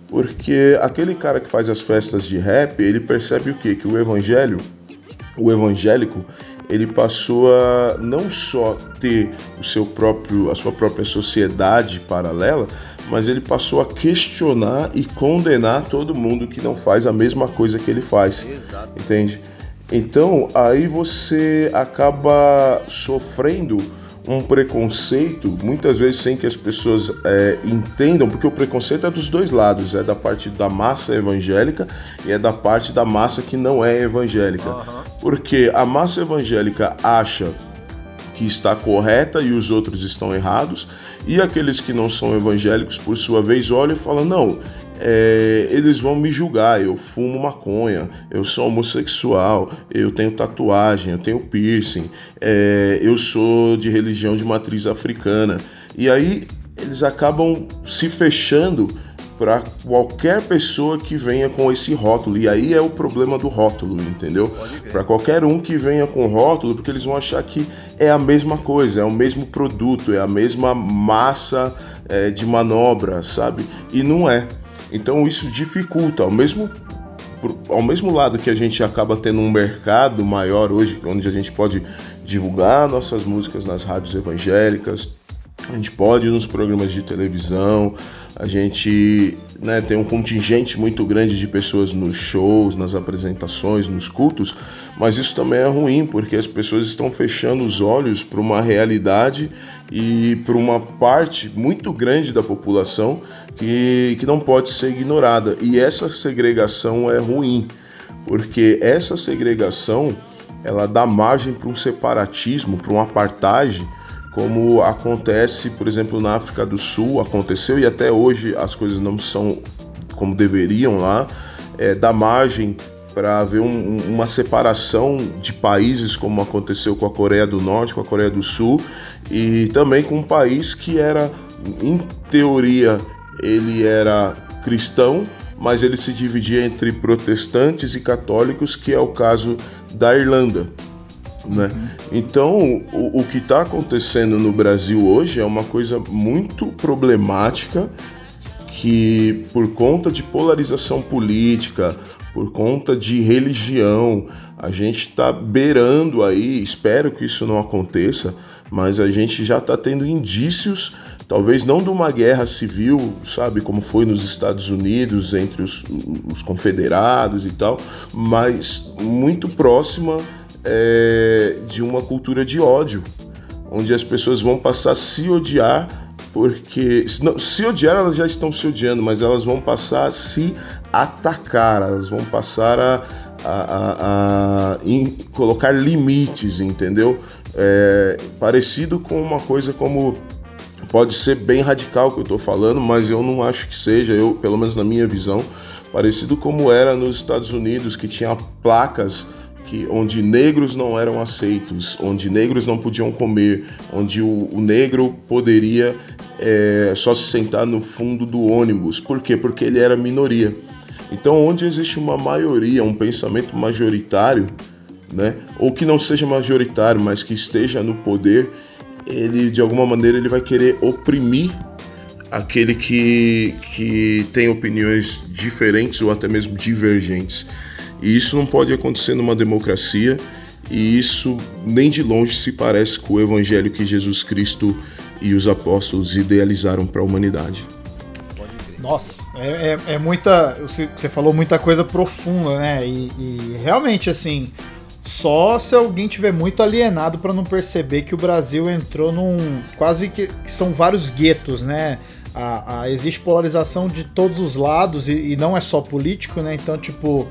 Porque aquele cara que faz as festas de rap, ele percebe o quê? Que o evangelho, o evangélico, ele passou a não só ter o seu próprio, a sua própria sociedade paralela, mas ele passou a questionar e condenar todo mundo que não faz a mesma coisa que ele faz. Exato. Entende? Então, aí você acaba sofrendo um preconceito, muitas vezes sem que as pessoas é, entendam, porque o preconceito é dos dois lados, é da parte da massa evangélica e é da parte da massa que não é evangélica. Uhum. Porque a massa evangélica acha que está correta e os outros estão errados, e aqueles que não são evangélicos, por sua vez, olham e falam: não, é, eles vão me julgar. Eu fumo maconha, eu sou homossexual, eu tenho tatuagem, eu tenho piercing, é, eu sou de religião de matriz africana. E aí eles acabam se fechando para qualquer pessoa que venha com esse rótulo. E aí é o problema do rótulo, entendeu? Para qualquer um que venha com rótulo, porque eles vão achar que é a mesma coisa, é o mesmo produto, é a mesma massa é, de manobra, sabe? E não é. Então isso dificulta, ao mesmo ao mesmo lado que a gente acaba tendo um mercado maior hoje, onde a gente pode divulgar nossas músicas nas rádios evangélicas, a gente pode ir nos programas de televisão, a gente né, tem um contingente muito grande de pessoas nos shows, nas apresentações, nos cultos, mas isso também é ruim porque as pessoas estão fechando os olhos para uma realidade e para uma parte muito grande da população que, que não pode ser ignorada. E essa segregação é ruim, porque essa segregação ela dá margem para um separatismo, para um apartheid como acontece, por exemplo, na África do Sul, aconteceu e até hoje as coisas não são como deveriam lá, é, dá margem para haver um, uma separação de países, como aconteceu com a Coreia do Norte, com a Coreia do Sul, e também com um país que era, em teoria, ele era cristão, mas ele se dividia entre protestantes e católicos, que é o caso da Irlanda. Né? Então, o, o que está acontecendo no Brasil hoje é uma coisa muito problemática que por conta de polarização política, por conta de religião, a gente está beirando aí, espero que isso não aconteça, mas a gente já está tendo indícios, talvez não de uma guerra civil, sabe, como foi nos Estados Unidos entre os, os confederados e tal, mas muito próxima é, de uma cultura de ódio, onde as pessoas vão passar a se odiar porque não, se odiar elas já estão se odiando, mas elas vão passar a se atacar, elas vão passar a, a, a, a in, colocar limites, entendeu? É, parecido com uma coisa como pode ser bem radical que eu estou falando, mas eu não acho que seja, eu pelo menos na minha visão, parecido como era nos Estados Unidos que tinha placas que, onde negros não eram aceitos, onde negros não podiam comer, onde o, o negro poderia é, só se sentar no fundo do ônibus. Por quê? Porque ele era minoria. Então, onde existe uma maioria, um pensamento majoritário, né, ou que não seja majoritário, mas que esteja no poder, ele de alguma maneira ele vai querer oprimir aquele que, que tem opiniões diferentes ou até mesmo divergentes. E isso não pode acontecer numa democracia, e isso nem de longe se parece com o evangelho que Jesus Cristo e os apóstolos idealizaram para a humanidade.
Nossa, é, é, é, muita. Você, você falou muita coisa profunda, né? E, e realmente, assim, só se alguém tiver muito alienado para não perceber que o Brasil entrou num. quase que, que são vários guetos, né? A, a, existe polarização de todos os lados e, e não é só político, né? Então, tipo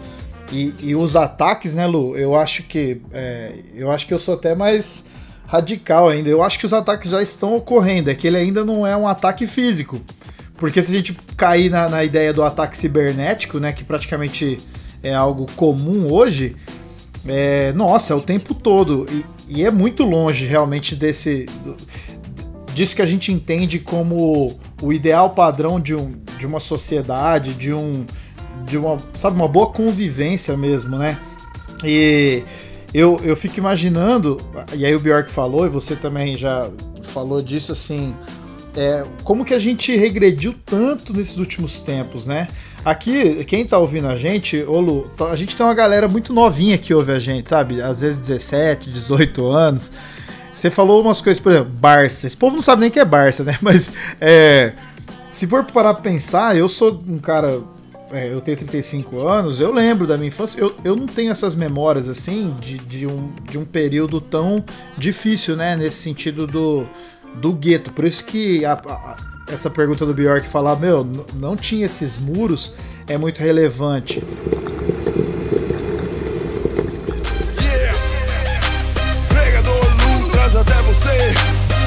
e, e os ataques, né, Lu? Eu acho que. É, eu acho que eu sou até mais radical ainda. Eu acho que os ataques já estão ocorrendo. É que ele ainda não é um ataque físico. Porque se a gente cair na, na ideia do ataque cibernético, né? Que praticamente é algo comum hoje. É, nossa, é o tempo todo. E, e é muito longe realmente desse. disso que a gente entende como o ideal padrão de, um, de uma sociedade, de um de uma, sabe, uma boa convivência mesmo, né? E eu, eu fico imaginando, e aí o Bjork falou, e você também já falou disso, assim, é, como que a gente regrediu tanto nesses últimos tempos, né? Aqui, quem tá ouvindo a gente, ô Lu, a gente tem uma galera muito novinha que ouve a gente, sabe? Às vezes 17, 18 anos. Você falou umas coisas, por exemplo, Barça. Esse povo não sabe nem que é Barça, né? Mas é, se for parar pra pensar, eu sou um cara é, eu tenho 35 anos, eu lembro da minha infância, eu, eu não tenho essas memórias assim de, de, um, de um período tão difícil, né? Nesse sentido do, do gueto. Por isso que a, a, essa pergunta do Bjork falar, meu, não tinha esses muros, é muito relevante. até você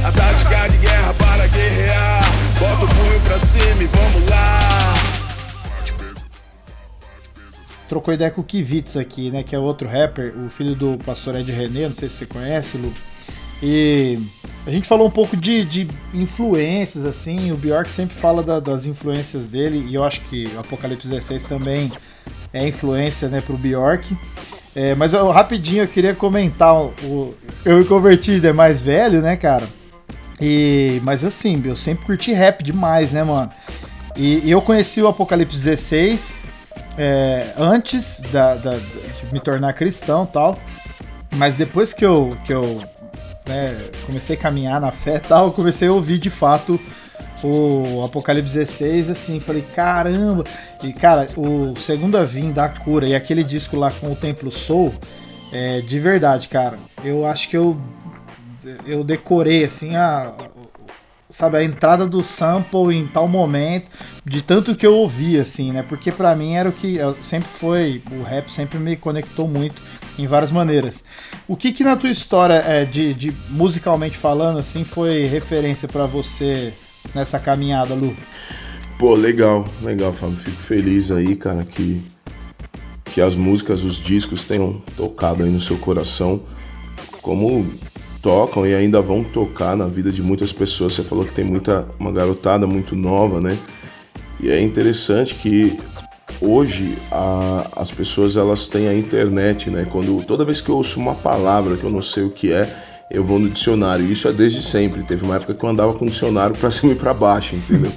A tática de guerra para guerrear Bota o punho pra cima e vamos lá trocou ideia com o Kivitz aqui, né? Que é outro rapper, o filho do pastor Ed René, não sei se você conhece, Lu. E a gente falou um pouco de, de influências, assim. O Bjork sempre fala da, das influências dele, e eu acho que o Apocalipse 16 também é influência, né, pro Bjork. É, mas eu, rapidinho eu queria comentar o, eu me converti de mais velho, né, cara? E mas assim, eu sempre curti rap demais, né, mano? E, e eu conheci o Apocalipse 16 é, antes da, da, de me tornar cristão tal. Mas depois que eu, que eu né, comecei a caminhar na fé tal, eu comecei a ouvir de fato o Apocalipse 16, assim, falei, caramba! E cara, o Segunda Vim da Cura e aquele disco lá com o Templo Soul, é, de verdade, cara, eu acho que eu eu decorei assim a, sabe, a entrada do sample em tal momento, de tanto que eu ouvi, assim, né? Porque para mim era o que sempre foi, o rap sempre me conectou muito em várias maneiras. O que que na tua história, é, de, de musicalmente falando, assim, foi referência para você nessa caminhada, Lu?
Pô, legal, legal, Fábio. Fico feliz aí, cara, que, que as músicas, os discos tenham tocado aí no seu coração. Como tocam e ainda vão tocar na vida de muitas pessoas. Você falou que tem muita uma garotada muito nova, né? E é interessante que hoje a, as pessoas elas têm a internet, né? Quando toda vez que eu ouço uma palavra que eu não sei o que é, eu vou no dicionário. Isso é desde sempre. Teve uma época que eu andava com o dicionário para cima e para baixo, entendeu?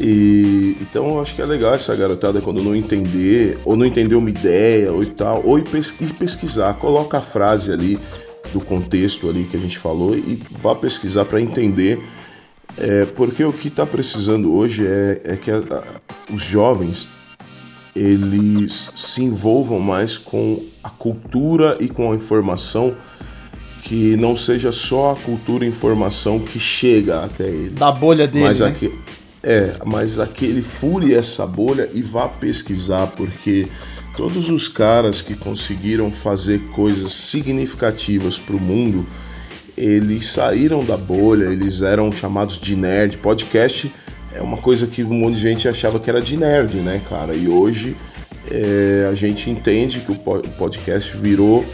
E então eu acho que é legal essa garotada quando não entender, ou não entender uma ideia ou tal, ou ir pesquisar, coloca a frase ali do contexto ali que a gente falou e vá pesquisar para entender. É, porque o que está precisando hoje é, é que a, a, os jovens eles se envolvam mais com a cultura e com a informação que não seja só a cultura e informação que chega até ele.
Da bolha dele,
mas
né?
aqui, é, mas aquele fure essa bolha e vá pesquisar, porque todos os caras que conseguiram fazer coisas significativas para o mundo, eles saíram da bolha, eles eram chamados de nerd. Podcast é uma coisa que um monte de gente achava que era de nerd, né, cara? E hoje é, a gente entende que o podcast virou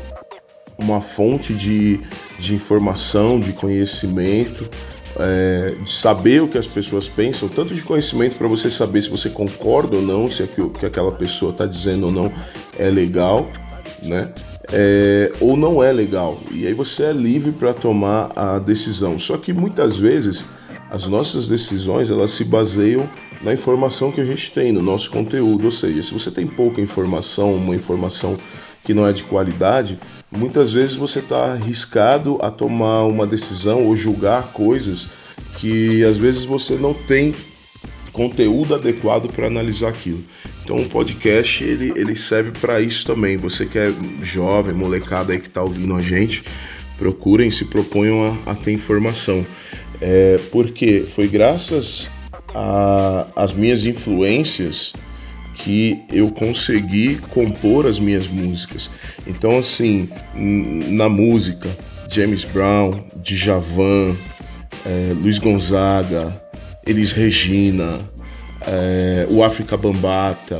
uma fonte de, de informação, de conhecimento é, de saber o que as pessoas pensam, tanto de conhecimento para você saber se você concorda ou não, se o que aquela pessoa está dizendo ou não é legal, né? É, ou não é legal. E aí você é livre para tomar a decisão. Só que muitas vezes as nossas decisões elas se baseiam na informação que a gente tem, no nosso conteúdo. Ou seja, se você tem pouca informação, uma informação que não é de qualidade, muitas vezes você está arriscado a tomar uma decisão ou julgar coisas que às vezes você não tem conteúdo adequado para analisar aquilo. Então o podcast ele, ele serve para isso também. Você que é jovem, molecada aí que está ouvindo a gente, procurem, se proponham a, a ter informação. É, porque foi graças às minhas influências que eu consegui compor as minhas músicas. Então, assim, na música, James Brown, Djavan, é, Luiz Gonzaga, Elis Regina, é, o África Bambata,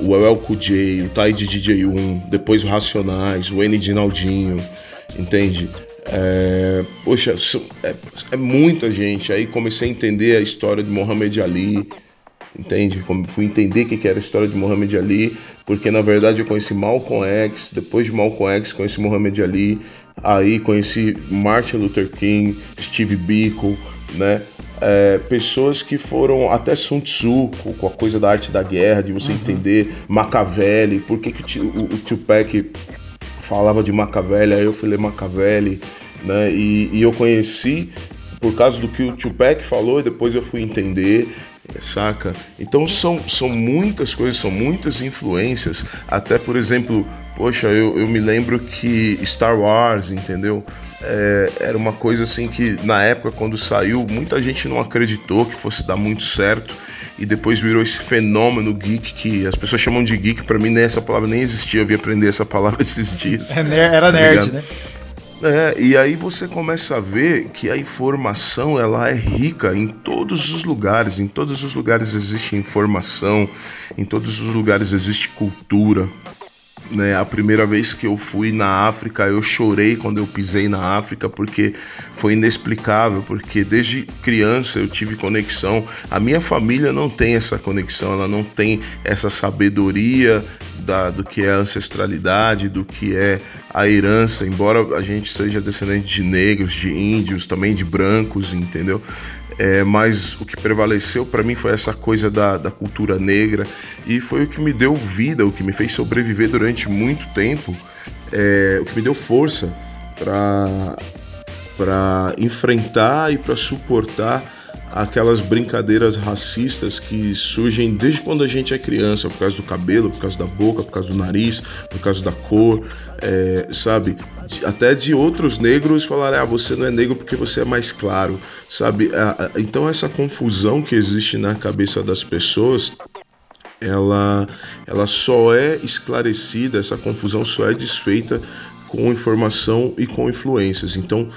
o El J, o Tai de DJ1, depois o Racionais, o N Dinaldinho, entende? É, poxa, é, é muita gente. Aí comecei a entender a história de Mohamed Ali, entende? Como fui entender o que era a história de Muhammad Ali, porque na verdade eu conheci Malcolm X, depois de Malcolm X conheci Muhammad Ali, aí conheci Martin Luther King, Steve Biko, né? É, pessoas que foram até Sun Tzu, com a coisa da arte da guerra, de você uhum. entender Machiavelli, por que, que o, o, o Tupac falava de Machiavelli, aí eu fui ler Machiavelli, né? E, e eu conheci por causa do que o Tupac falou e depois eu fui entender saca? Então são, são muitas coisas, são muitas influências. Até, por exemplo, poxa, eu, eu me lembro que Star Wars, entendeu? É, era uma coisa assim que na época, quando saiu, muita gente não acreditou que fosse dar muito certo. E depois virou esse fenômeno geek que as pessoas chamam de geek, para mim nem essa palavra nem existia, eu vi aprender essa palavra esses dias.
É, era nerd, tá né?
É, e aí você começa a ver que a informação ela é rica em todos os lugares, em todos os lugares existe informação, em todos os lugares existe cultura. Né, a primeira vez que eu fui na África, eu chorei quando eu pisei na África porque foi inexplicável, porque desde criança eu tive conexão. A minha família não tem essa conexão, ela não tem essa sabedoria da, do que é ancestralidade, do que é a herança, embora a gente seja descendente de negros, de índios, também de brancos, entendeu? É, mas o que prevaleceu para mim foi essa coisa da, da cultura negra e foi o que me deu vida, o que me fez sobreviver durante muito tempo, é, o que me deu força para enfrentar e para suportar aquelas brincadeiras racistas que surgem desde quando a gente é criança, por causa do cabelo, por causa da boca, por causa do nariz, por causa da cor, é, sabe? Até de outros negros falarem, ah, você não é negro porque você é mais claro, sabe? Então essa confusão que existe na cabeça das pessoas ela, ela só é esclarecida, essa confusão só é desfeita com informação e com influências. Então,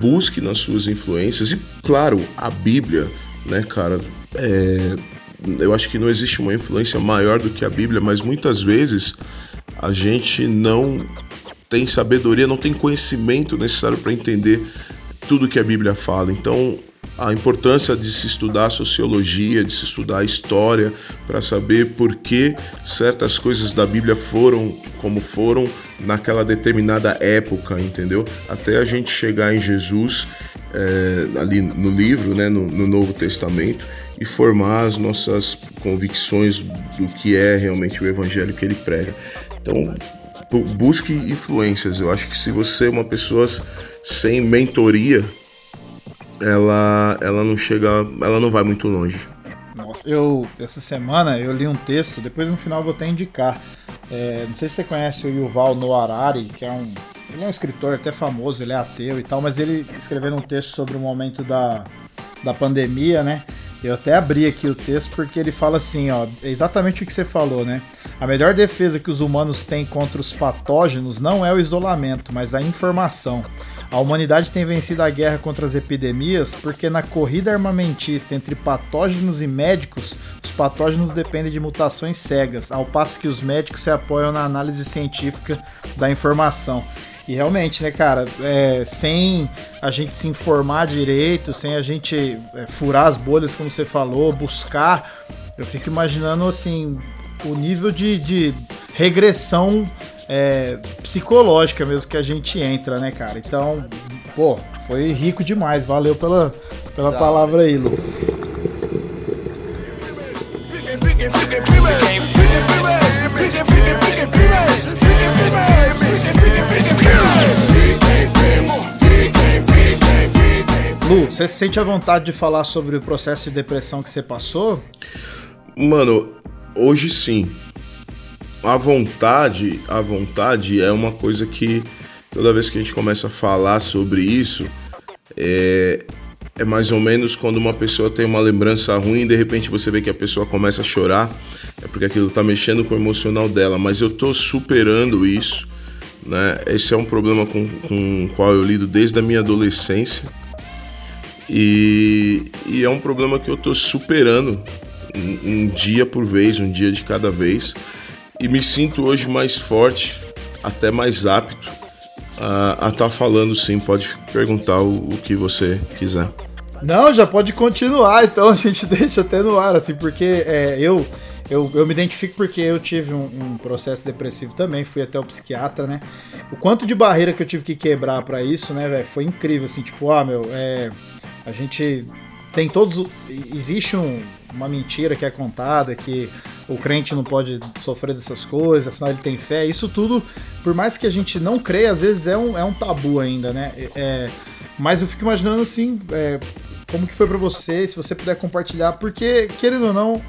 busque nas suas influências e, claro, a Bíblia, né, cara, é, eu acho que não existe uma influência maior do que a Bíblia, mas muitas vezes a gente não tem sabedoria, não tem conhecimento necessário para entender tudo que a Bíblia fala. Então, a importância de se estudar sociologia, de se estudar história, para saber por que certas coisas da Bíblia foram como foram naquela determinada época, entendeu? Até a gente chegar em Jesus, é, ali no livro, né, no, no Novo Testamento, e formar as nossas convicções do que é realmente o evangelho que ele prega. Então, busque influências. Eu acho que se você é uma pessoa sem mentoria, ela, ela não chega, ela não vai muito longe.
Nossa, eu essa semana eu li um texto, depois no final vou até indicar. É, não sei se você conhece o Yuval Noah Harari, que é um ele é um escritor até famoso, ele é ateu e tal, mas ele escrevendo um texto sobre o momento da, da pandemia, né? Eu até abri aqui o texto porque ele fala assim, ó, é exatamente o que você falou, né? A melhor defesa que os humanos têm contra os patógenos não é o isolamento, mas a informação. A humanidade tem vencido a guerra contra as epidemias porque na corrida armamentista entre patógenos e médicos, os patógenos dependem de mutações cegas, ao passo que os médicos se apoiam na análise científica da informação. E realmente, né, cara, é, sem a gente se informar direito, sem a gente é, furar as bolhas, como você falou, buscar, eu fico imaginando assim o nível de, de regressão é, psicológica mesmo que a gente entra, né, cara? Então, pô, foi rico demais. Valeu pela, pela palavra aí, Lu. Lu, você se sente à vontade de falar sobre o processo de depressão que você passou?
Mano, hoje sim a vontade, a vontade é uma coisa que toda vez que a gente começa a falar sobre isso, é, é mais ou menos quando uma pessoa tem uma lembrança ruim e de repente você vê que a pessoa começa a chorar, é porque aquilo tá mexendo com o emocional dela, mas eu tô superando isso, né? Esse é um problema com, com o qual eu lido desde a minha adolescência. E, e é um problema que eu tô superando um, um dia por vez, um dia de cada vez e me sinto hoje mais forte, até mais apto a estar tá falando sim. Pode perguntar o, o, que você quiser.
Não, já pode continuar, então a gente deixa até no ar, assim, porque é, eu, eu, eu me identifico porque eu tive um, um, processo depressivo também, fui até o psiquiatra, né? O quanto de barreira que eu tive que quebrar para isso, né, velho, foi incrível, assim, tipo, ah, meu, é, a gente tem todos. Existe um, uma mentira que é contada, que o crente não pode sofrer dessas coisas, afinal ele tem fé. Isso tudo, por mais que a gente não creia, às vezes é um, é um tabu ainda, né? É, mas eu fico imaginando assim, é, como que foi para você, se você puder compartilhar, porque, querendo ou não,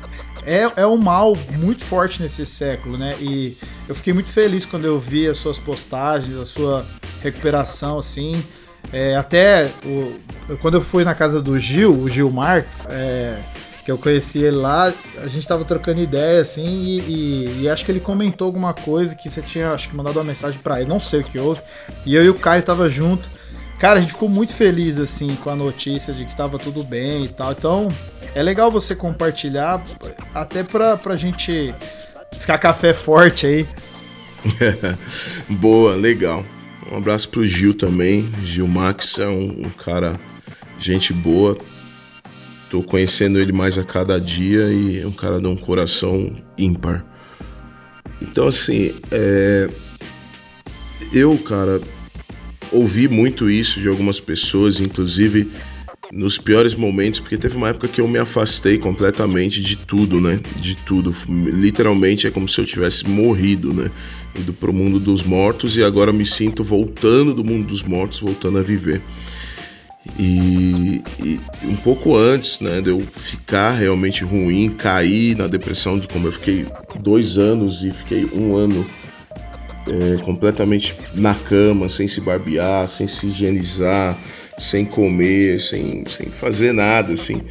é, é um mal muito forte nesse século, né? E eu fiquei muito feliz quando eu vi as suas postagens, a sua recuperação, assim. É, até o, quando eu fui na casa do Gil, o Gil Marques, é, que eu conheci ele lá, a gente tava trocando ideia, assim, e, e, e, acho que ele comentou alguma coisa que você tinha, acho que mandado uma mensagem para ele, não sei o que houve, e eu e o Caio tava junto. Cara, a gente ficou muito feliz, assim, com a notícia de que tava tudo bem e tal, então é legal você compartilhar, até pra, pra gente ficar café forte aí.
Boa, legal. Um abraço pro Gil também, Gil Max é um, um cara, gente boa, Tô conhecendo ele mais a cada dia e é um cara de um coração ímpar. Então, assim, é... eu, cara, ouvi muito isso de algumas pessoas, inclusive nos piores momentos, porque teve uma época que eu me afastei completamente de tudo, né? De tudo. Literalmente é como se eu tivesse morrido, né? Indo pro mundo dos mortos e agora me sinto voltando do mundo dos mortos, voltando a viver. E, e, um pouco antes né, de eu ficar realmente ruim, cair na depressão, de como eu fiquei dois anos e fiquei um ano é, completamente na cama, sem se barbear, sem se higienizar, sem comer, sem, sem fazer nada, assim.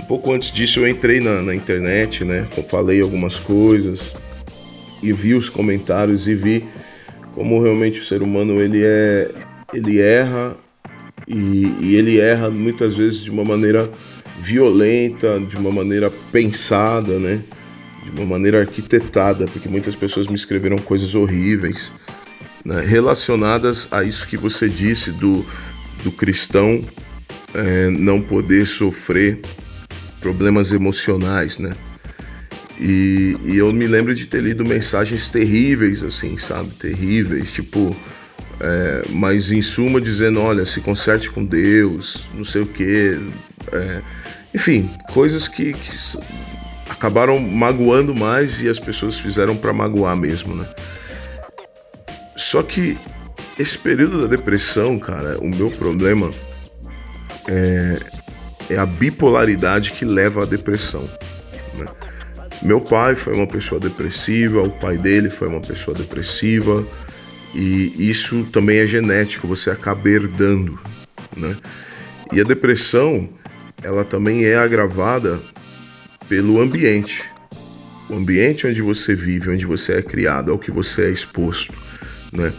Um pouco antes disso eu entrei na, na internet, né, falei algumas coisas e vi os comentários e vi como realmente o ser humano ele é ele erra e, e ele erra muitas vezes de uma maneira violenta, de uma maneira pensada, né? De uma maneira arquitetada, porque muitas pessoas me escreveram coisas horríveis né? relacionadas a isso que você disse do, do cristão é, não poder sofrer problemas emocionais, né? E, e, eu me lembro de ter lido mensagens terríveis, assim, sabe? Terríveis, tipo, é, mas em suma dizendo, olha, se conserte com Deus, não sei o quê. É, enfim, coisas que, que acabaram magoando mais e as pessoas fizeram para magoar mesmo, né? Só que esse período da depressão, cara, o meu problema é, é a bipolaridade que leva à depressão. Né? Meu pai foi uma pessoa depressiva, o pai dele foi uma pessoa depressiva, e isso também é genético, você acaba herdando. Né? E a depressão, ela também é agravada pelo ambiente. O ambiente onde você vive, onde você é criado, ao que você é exposto. Né?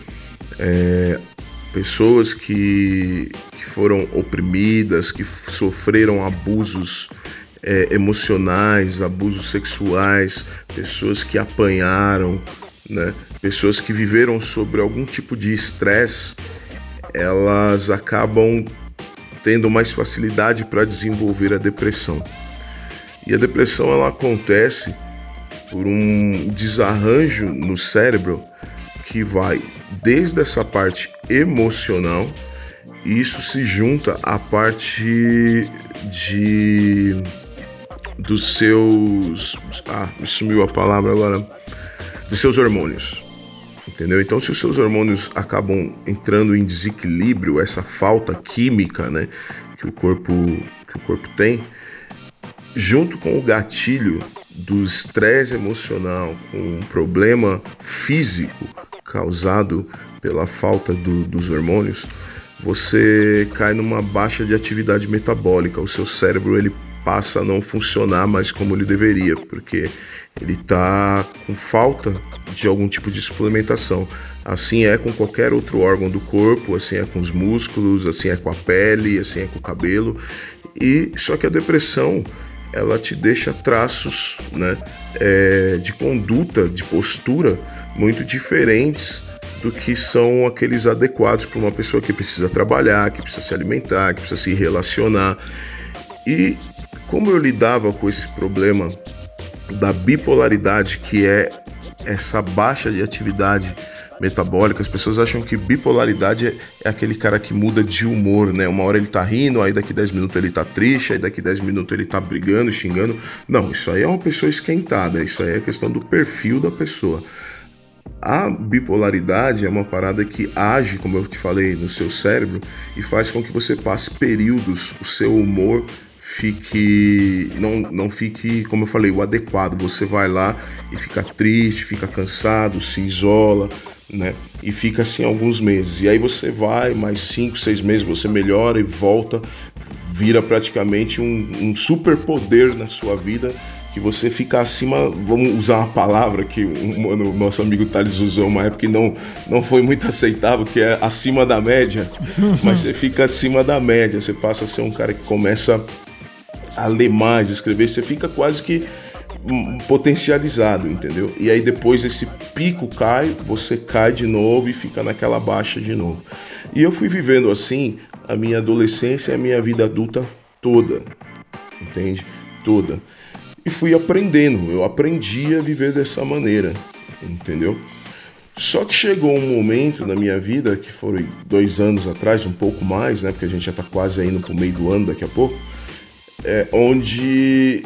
É, pessoas que, que foram oprimidas, que sofreram abusos é, emocionais, abusos sexuais, pessoas que apanharam, né? pessoas que viveram sobre algum tipo de estresse, elas acabam tendo mais facilidade para desenvolver a depressão. E a depressão ela acontece por um desarranjo no cérebro que vai desde essa parte emocional e isso se junta à parte de dos seus ah, sumiu a palavra agora dos seus hormônios. Entendeu? Então, se os seus hormônios acabam entrando em desequilíbrio, essa falta química, né, que o corpo que o corpo tem, junto com o gatilho do estresse emocional, com um problema físico causado pela falta do, dos hormônios, você cai numa baixa de atividade metabólica. O seu cérebro ele passa a não funcionar mais como ele deveria, porque ele está com falta de algum tipo de suplementação. Assim é com qualquer outro órgão do corpo, assim é com os músculos, assim é com a pele, assim é com o cabelo. E só que a depressão ela te deixa traços né, é, de conduta, de postura muito diferentes do que são aqueles adequados para uma pessoa que precisa trabalhar, que precisa se alimentar, que precisa se relacionar. E como eu lidava com esse problema da bipolaridade, que é essa baixa de atividade metabólica. As pessoas acham que bipolaridade é, é, aquele cara que muda de humor, né? Uma hora ele tá rindo, aí daqui 10 minutos ele tá triste, aí daqui 10 minutos ele tá brigando, xingando. Não, isso aí é uma pessoa esquentada, isso aí é questão do perfil da pessoa. A bipolaridade é uma parada que age, como eu te falei, no seu cérebro e faz com que você passe períodos, o seu humor fique não, não fique, como eu falei, o adequado. Você vai lá e fica triste, fica cansado, se isola, né? E fica assim alguns meses. E aí você vai, mais cinco, seis meses, você melhora e volta, vira praticamente um, um super poder na sua vida que você fica acima, vamos usar uma palavra que o nosso amigo Thales usou uma época que não, não foi muito aceitável, que é acima da média, mas você fica acima da média, você passa a ser um cara que começa a ler mais, escrever, você fica quase que potencializado, entendeu? E aí depois esse pico cai, você cai de novo e fica naquela baixa de novo. E eu fui vivendo assim a minha adolescência e a minha vida adulta toda, entende? Toda. E fui aprendendo, eu aprendi a viver dessa maneira, entendeu? Só que chegou um momento na minha vida, que foi dois anos atrás, um pouco mais, né? Porque a gente já tá quase indo pro meio do ano daqui a pouco, é, onde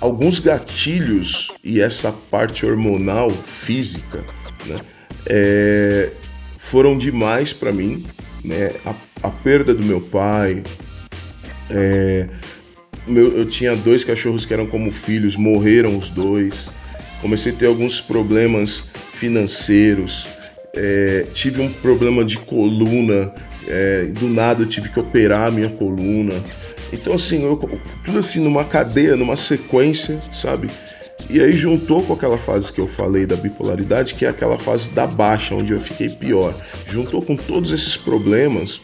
alguns gatilhos e essa parte hormonal física né, é, foram demais para mim. Né? A, a, perda do meu pai, é, meu, eu tinha dois cachorros que eram como filhos, morreram os dois. Comecei a ter alguns problemas financeiros, é, tive um problema de coluna, é, do nada eu tive que operar a minha coluna. Então, assim, eu, tudo assim numa cadeia, numa sequência, sabe? E aí juntou com aquela fase que eu falei da bipolaridade, que é aquela fase da baixa, onde eu fiquei pior. Juntou com todos esses problemas,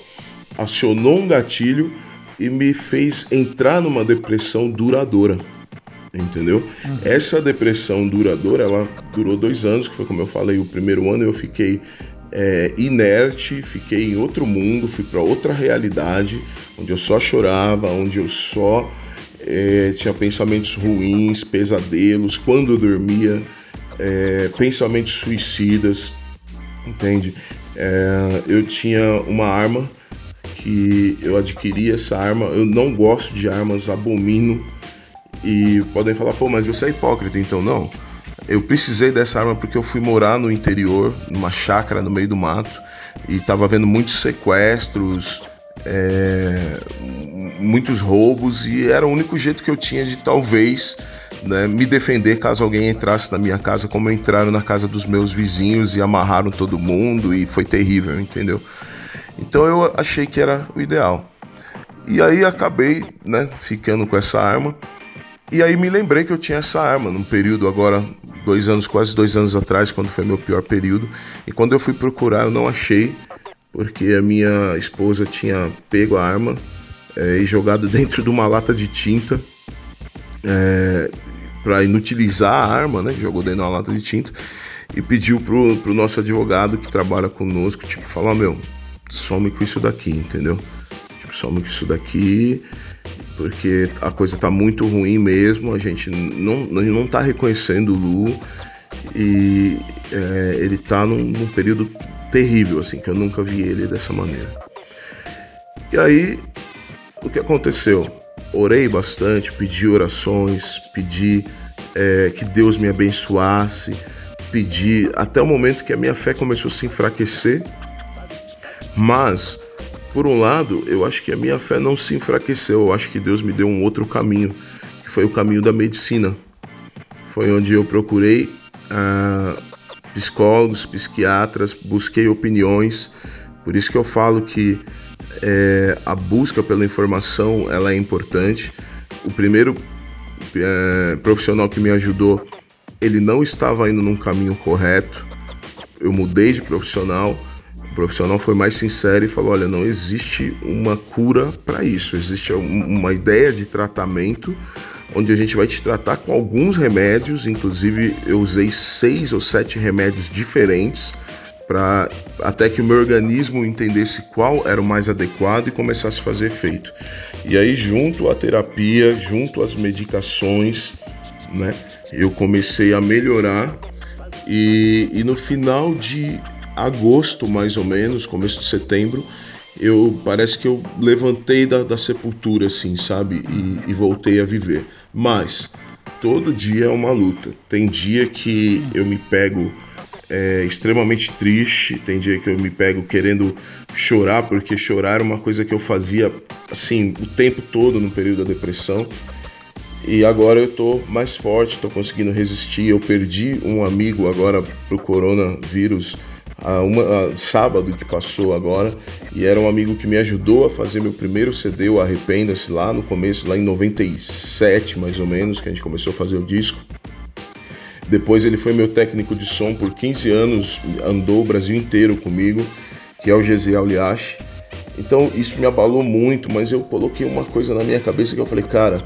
acionou um gatilho e me fez entrar numa depressão duradoura. Entendeu? Uhum. Essa depressão duradoura, ela durou dois anos, que foi como eu falei, o primeiro ano eu fiquei é, inerte, fiquei em outro mundo, fui para outra realidade onde eu só chorava, onde eu só é, tinha pensamentos ruins, pesadelos, quando eu dormia, é, pensamentos suicidas, entende? É, eu tinha uma arma que eu adquiri essa arma. Eu não gosto de armas, abomino. E podem falar, pô, mas você é hipócrita, então não. Eu precisei dessa arma porque eu fui morar no interior, numa chácara no meio do mato, e tava vendo muitos sequestros, é, muitos roubos, e era o único jeito que eu tinha de talvez né, me defender caso alguém entrasse na minha casa, como entraram na casa dos meus vizinhos e amarraram todo mundo, e foi terrível, entendeu? Então eu achei que era o ideal. E aí acabei, né, ficando com essa arma. E aí me lembrei que eu tinha essa arma num período agora, dois anos, quase dois anos atrás, quando foi meu pior período. E quando eu fui procurar, eu não achei, porque a minha esposa tinha pego a arma é, e jogado dentro de uma lata de tinta é, para inutilizar a arma, né? Jogou dentro de uma lata de tinta e pediu pro, pro nosso advogado que trabalha conosco, tipo, falar, meu, some com isso daqui, entendeu? Tipo, some com isso daqui, porque a coisa tá muito ruim mesmo, a gente não, não tá reconhecendo o Lu e é, ele tá num, num período terrível, assim, que eu nunca vi ele dessa maneira. E aí, o que aconteceu? Orei bastante, pedi orações, pedi é, que Deus me abençoasse, pedi até o momento que a minha fé começou a se enfraquecer mas, por um lado, eu acho que a minha fé não se enfraqueceu. Eu acho que Deus me deu um outro caminho, que foi o caminho da medicina. Foi onde eu procurei ah, psicólogos, psiquiatras, busquei opiniões. Por isso que eu falo que é, a busca pela informação ela é importante. O primeiro é, profissional que me ajudou, ele não estava indo num caminho correto. Eu mudei de profissional profissional foi mais sincero e falou: olha, não existe uma cura para isso, existe uma ideia de tratamento onde a gente vai te tratar com alguns remédios, inclusive eu usei seis ou sete remédios diferentes para até que o meu organismo entendesse qual era o mais adequado e começasse a fazer efeito. E aí, junto à terapia, junto às medicações, né, eu comecei a melhorar. E, e no final de agosto, mais ou menos, começo de setembro, eu parece que eu levantei da, da sepultura, assim, sabe? E, e, voltei a viver. Mas todo dia é uma luta. Tem dia que eu me pego é, extremamente triste, tem dia que eu me pego querendo chorar, porque chorar era uma coisa que eu fazia assim o tempo todo no período da depressão. E agora eu tô mais forte, tô conseguindo resistir. Eu perdi um amigo agora pro coronavírus a uma, a, sábado que passou agora, e era um amigo que me ajudou a fazer meu primeiro CD, o Arrependa-se, lá no começo, lá em 97 mais ou menos, que a gente começou a fazer o disco. Depois ele foi meu técnico de som por 15 anos, andou o Brasil inteiro comigo, que é o Gesiel Liache. Então isso me abalou muito, mas eu coloquei uma coisa na minha cabeça que eu falei, cara,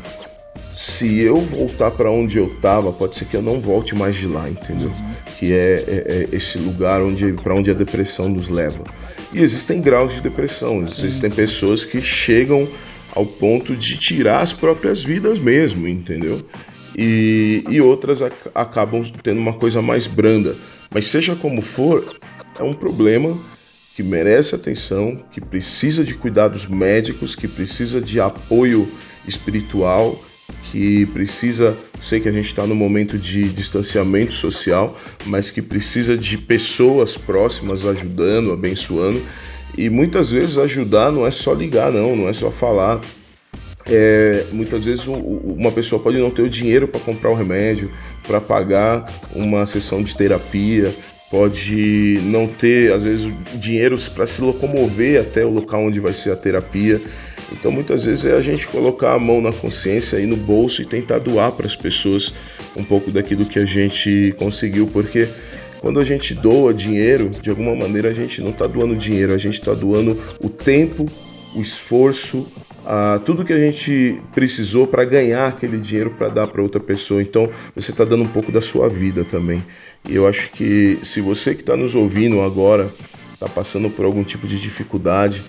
se eu voltar para onde eu tava, pode ser que eu não volte mais de lá, entendeu? Que é, é, é, esse lugar onde para onde a depressão nos leva. E existem graus de depressão, existem sim. pessoas que chegam ao ponto de tirar as próprias vidas mesmo, entendeu? E, e outras ac acabam tendo uma coisa mais branda. Mas seja como for, é um problema que merece atenção, que precisa de cuidados médicos, que precisa de apoio espiritual que precisa, sei que a gente está no momento de distanciamento social, mas que precisa de pessoas próximas ajudando, abençoando. E muitas vezes ajudar não é só ligar, não, não é só falar. É, muitas vezes uma pessoa pode não ter o dinheiro para comprar o remédio, para pagar uma sessão de terapia, pode não ter, às vezes, dinheiro para se locomover até o local onde vai ser a terapia. Então muitas vezes é a gente colocar a mão na consciência aí no bolso e tentar doar para as pessoas um pouco daquilo que a gente conseguiu, porque quando a gente doa dinheiro, de alguma maneira a gente não está doando dinheiro, a gente está doando o tempo, o esforço, tudo que a gente precisou para ganhar aquele dinheiro para dar para outra pessoa. Então você está dando um pouco da sua vida também. E eu acho que se você que está nos ouvindo agora está passando por algum tipo de dificuldade,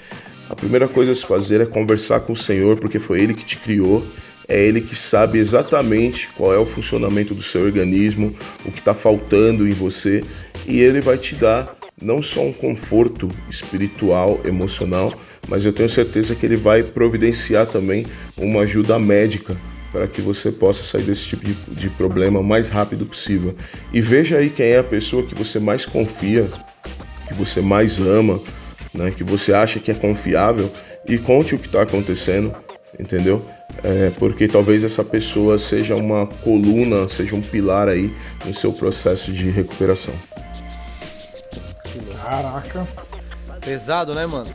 a primeira coisa a se fazer é conversar com o Senhor, porque foi Ele que te criou, é Ele que sabe exatamente qual é o funcionamento do seu organismo, o que está faltando em você, e Ele vai te dar não só um conforto espiritual, emocional, mas eu tenho certeza que ele vai providenciar também uma ajuda médica para que você possa sair desse tipo de, problema o mais rápido possível. E veja aí quem é a pessoa que você mais confia, que você mais ama, né, que você acha que é confiável e conte o que está acontecendo, entendeu? É, porque talvez essa pessoa seja uma coluna, seja um pilar aí no seu processo de recuperação.
Caraca.
Pesado, né, mano?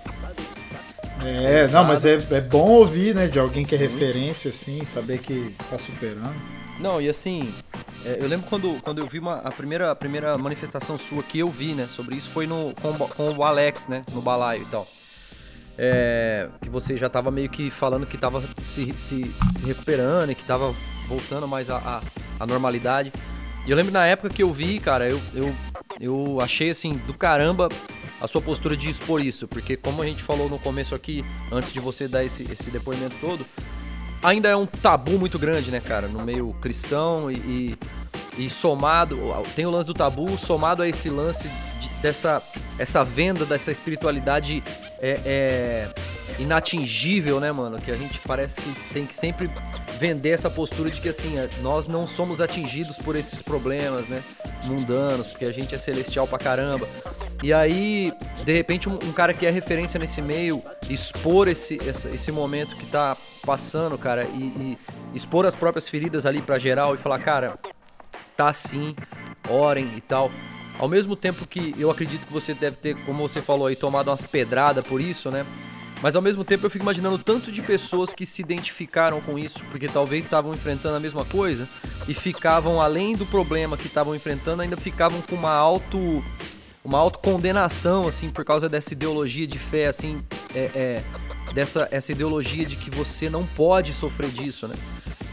É, Pesado. não, mas é, é bom ouvir, né, de alguém que é referência, assim, saber que tá superando.
Não, e assim, é, eu lembro quando, quando eu vi uma, a, primeira, a primeira manifestação sua que eu vi, né, sobre isso foi no, com, com o Alex, né, no balaio e tal. É, que você já tava meio que falando que tava se, se, se recuperando e que tava voltando mais à, à, normalidade. E eu lembro na época que eu vi, cara, eu, eu, eu achei assim, do caramba a sua postura de expor isso, porque como a gente falou no começo aqui, antes de você dar esse, esse depoimento todo, ainda é um tabu muito grande, né, cara, no meio cristão e, e, e somado, tem o lance do tabu, somado a esse lance dessa essa venda dessa espiritualidade é, é inatingível, né, mano? Que a gente parece que tem que sempre vender essa postura de que assim, é, nós não somos atingidos por esses problemas, né? Mundanos, porque a gente é celestial pra caramba. E aí, de repente, um, um cara que é referência nesse meio, expor esse, esse, esse momento que tá passando, cara, e, e, expor as próprias feridas ali pra geral e falar, cara, tá assim, orem e tal. Ao mesmo tempo que eu acredito que você deve ter, como você falou aí, tomado umas pedradas por isso, né? Mas ao mesmo tempo eu fico imaginando tanto de pessoas que se identificaram com isso, porque talvez estavam enfrentando a mesma coisa e ficavam além do problema que estavam enfrentando, ainda ficavam com uma auto uma autocondenação assim por causa dessa ideologia de fé assim, é, é, dessa essa ideologia de que você não pode sofrer disso, né?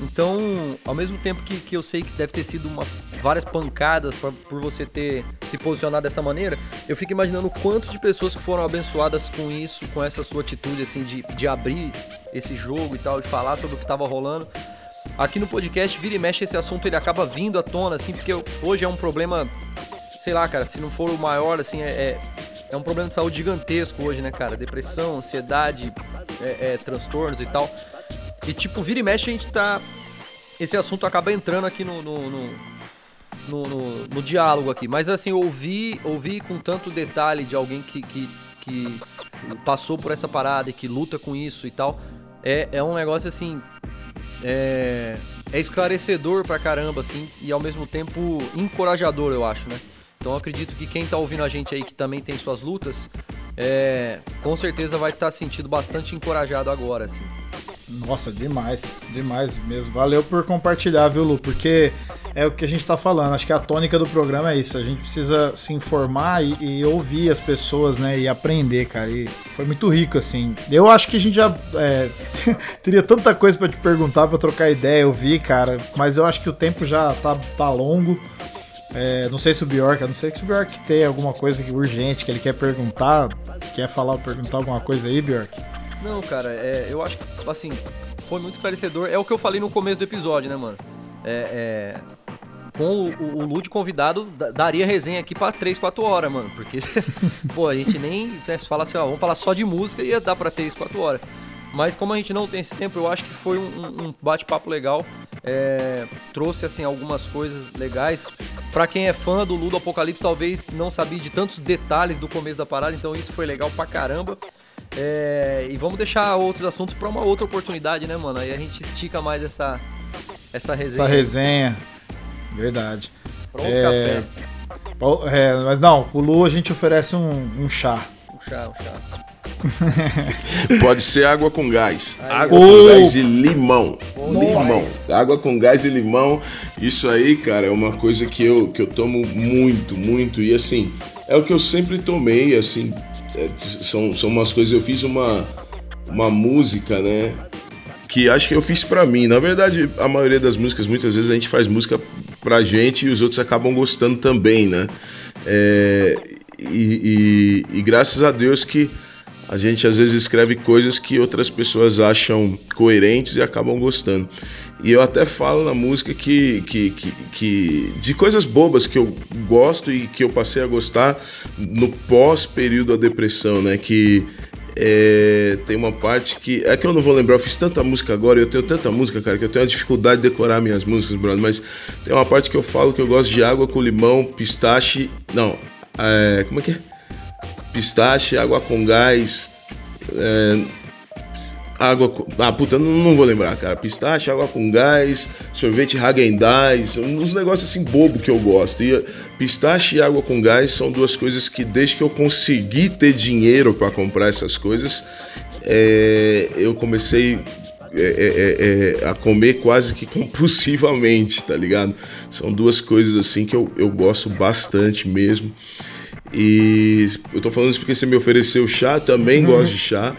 Então, ao mesmo tempo que, que eu sei que deve ter sido uma, várias pancadas pra, por você ter se posicionado dessa maneira, eu fico imaginando o quanto de pessoas que foram abençoadas com isso, com essa sua atitude, assim, de, de abrir esse jogo e tal, e falar sobre o que estava rolando. Aqui no podcast, vira e mexe, esse assunto ele acaba vindo à tona, assim, porque hoje é um problema, sei lá, cara, se não for o maior, assim, é, é, é um problema de saúde gigantesco hoje, né, cara? Depressão, ansiedade, é, é, transtornos e tal. E tipo, vira e mexe a gente tá. Esse assunto acaba entrando aqui no, no, no, no, no, no diálogo aqui. Mas assim, ouvir, ouvir com tanto detalhe de alguém que, que, que passou por essa parada e que luta com isso e tal, é, é um negócio assim. É, é esclarecedor pra caramba, assim, e ao mesmo tempo encorajador, eu acho, né? Então acredito que quem tá ouvindo a gente aí que também tem suas lutas, é, com certeza vai estar tá sentindo bastante encorajado agora, assim.
Nossa, demais, demais mesmo. Valeu por compartilhar, viu, Lu? Porque é o que a gente tá falando. Acho que a tônica do programa é isso. A gente precisa se informar e, e ouvir as pessoas, né? E aprender, cara. E foi muito rico, assim. Eu acho que a gente já é, teria tanta coisa para te perguntar, para trocar ideia, ouvir, cara. Mas eu acho que o tempo já tá, tá longo. É, não sei se o Bjork, não sei se o Bjork tem alguma coisa urgente que ele quer perguntar. Quer falar, perguntar alguma coisa aí, Bjork?
Não, cara, é, eu acho que, assim, foi muito esclarecedor. É o que eu falei no começo do episódio, né, mano? É, é com o, o, convidado, daria resenha aqui pra 3, 4 horas, mano. Porque, pô, a gente nem né, fala assim, ó, vamos falar só de música e ia dar pra 3, 4 horas. Mas como a gente não tem esse tempo, eu acho que foi um, um bate-papo legal. É, trouxe, assim, algumas coisas legais. Pra quem é fã do Ludo Apocalipse, talvez não sabia de tantos detalhes do começo da parada, então isso foi legal pra caramba. É, e vamos deixar outros assuntos para uma outra oportunidade, né, mano? Aí a gente estica mais essa, essa resenha.
Essa resenha. Verdade.
Pronto, é, café.
É, mas não, o Lu a gente oferece um, um chá.
Um chá, um chá.
Pode ser água com gás. Aí. Água oh. com gás e limão. Limão. Água com gás e limão. Isso aí, cara, é uma coisa que eu, que eu tomo muito, muito. E assim, é o que eu sempre tomei, assim, é, são, são umas coisas. Eu fiz uma, uma música, né? Que acho que eu fiz para mim. Na verdade, a maioria das músicas, muitas vezes a gente faz música pra gente e os outros acabam gostando também, né? É, e, e, e graças a Deus que a gente às vezes escreve coisas que outras pessoas acham coerentes e acabam gostando. E eu até falo na música que, que, que, que, de coisas bobas que eu gosto e que eu passei a gostar no pós-período da depressão, né? Que é, tem uma parte que. É que eu não vou lembrar, eu fiz tanta música agora, eu tenho tanta música, cara, que eu tenho uma dificuldade de decorar minhas músicas, brother. Mas tem uma parte que eu falo que eu gosto de água com limão, pistache. Não, é, como é que é? Pistache, água com gás. É, água. Ah, puta, não, não, vou lembrar, cara. Pistache, água com gás, sorvete Häagen-Dazs, uns negócios assim bobo que eu gosto. E pistache e água com gás são duas coisas que desde que eu consegui ter dinheiro para comprar essas coisas, é, eu comecei é, é, é, é, a comer quase que compulsivamente, tá ligado? São duas coisas assim que eu, eu gosto bastante mesmo. E eu tô falando isso porque você me ofereceu chá, também gosto de chá.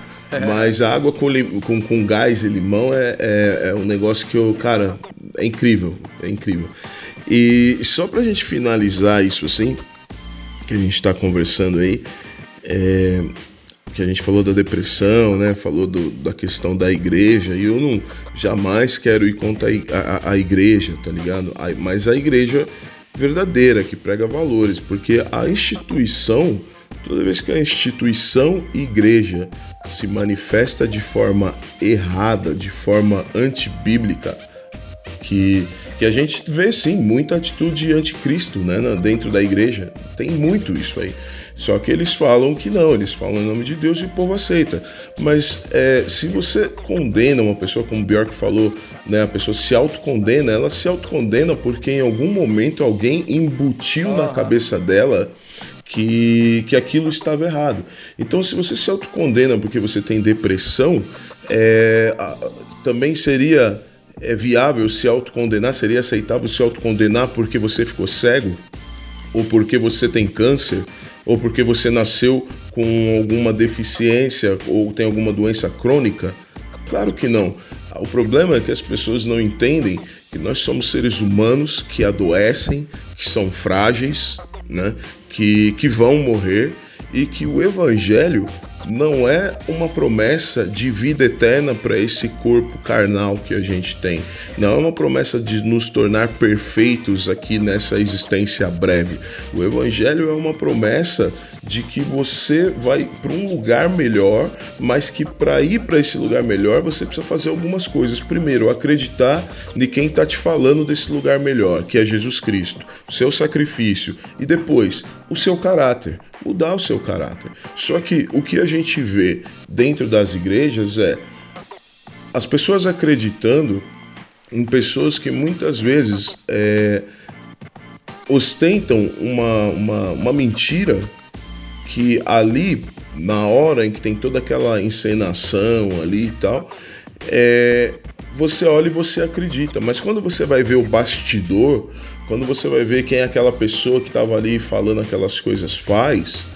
Mas a água com, com, com gás e limão é, é, é, um negócio que eu, cara, é incrível, é incrível. E só pra gente finalizar isso assim, que a gente tá conversando aí, é, que a gente falou da depressão, né? Falou do, da questão da igreja, e eu não jamais quero ir contra a, a, a igreja, tá ligado? Mas a igreja verdadeira, que prega valores, porque a instituição Toda vez que a instituição igreja se manifesta de forma errada, de forma antibíblica, que, que a gente vê sim muita atitude anticristo né, dentro da igreja. Tem muito isso aí. Só que eles falam que não, eles falam em nome de Deus e o povo aceita. Mas é, se você condena uma pessoa, como o Bjork falou, né, a pessoa se autocondena, ela se autocondena porque em algum momento alguém embutiu na cabeça dela que, que aquilo estava errado. Então, se você se autocondena porque você tem depressão, é, também seria é, viável se autocondenar, seria aceitável se autocondenar porque você ficou cego, ou porque você tem câncer, ou porque você nasceu com alguma deficiência ou tem alguma doença crônica? Claro que não. O problema é que as pessoas não entendem que nós somos seres humanos que adoecem, que são frágeis, né? que, que vão morrer e que o Evangelho não é uma promessa de vida eterna para esse corpo carnal que a gente tem. Não é uma promessa de nos tornar perfeitos aqui nessa existência breve. O Evangelho é uma promessa de que você vai para um lugar melhor, mas que para ir para esse lugar melhor você precisa fazer algumas coisas. Primeiro, acreditar em quem está te falando desse lugar melhor, que é Jesus Cristo, o seu sacrifício, e depois o seu caráter, mudar o seu caráter. Só que o que a gente vê dentro das igrejas é as pessoas acreditando em pessoas que muitas vezes é, ostentam uma, uma, uma mentira que ali, na hora em que tem toda aquela encenação ali e tal, é, você olha e você acredita. Mas quando você vai ver o bastidor, quando você vai ver quem é aquela pessoa que estava ali falando aquelas coisas faz,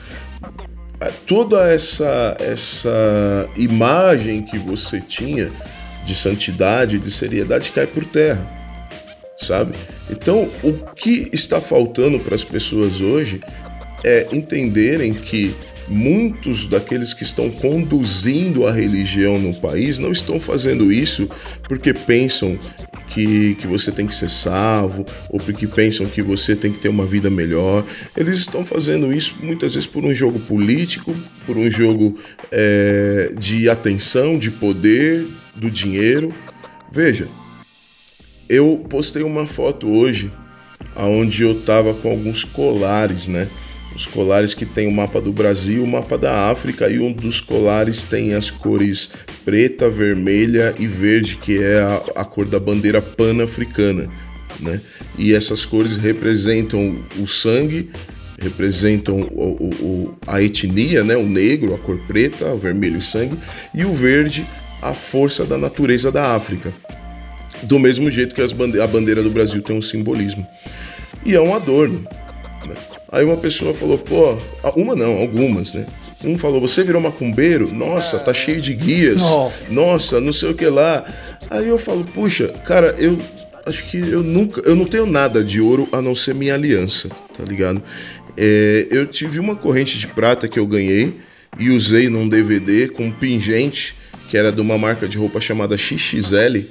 toda essa essa imagem que você tinha de santidade, de seriedade cai por terra, sabe? Então, o que está faltando para as pessoas hoje é entenderem que muitos daqueles que estão conduzindo a religião no país não estão fazendo isso porque pensam que, que você tem que ser salvo ou porque pensam que você tem que ter uma vida melhor. Eles estão fazendo isso muitas vezes por um jogo político, por um jogo é, de atenção, de poder, do dinheiro. Veja, eu postei uma foto hoje aonde eu tava com alguns colares, né? Os colares que tem o mapa do Brasil, o mapa da África e um dos colares tem as cores preta, vermelha e verde, que é a, a cor da bandeira pan-africana, né? E essas cores representam o sangue, representam o, o, a etnia, né? O negro, a cor preta, o vermelho, o sangue e o verde, a força da natureza da África. Do mesmo jeito que a bandeira do Brasil tem um simbolismo. E é um adorno. Né? Aí uma pessoa falou, pô, uma não, algumas, né? Um falou, você virou macumbeiro? Nossa, tá cheio de guias. Nossa. Nossa, não sei o que lá. Aí eu falo, puxa, cara, eu acho que eu nunca, eu não tenho nada de ouro a não ser minha aliança, tá ligado? É, eu tive uma corrente de prata que eu ganhei e usei num DVD com um pingente que era de uma marca de roupa chamada XXL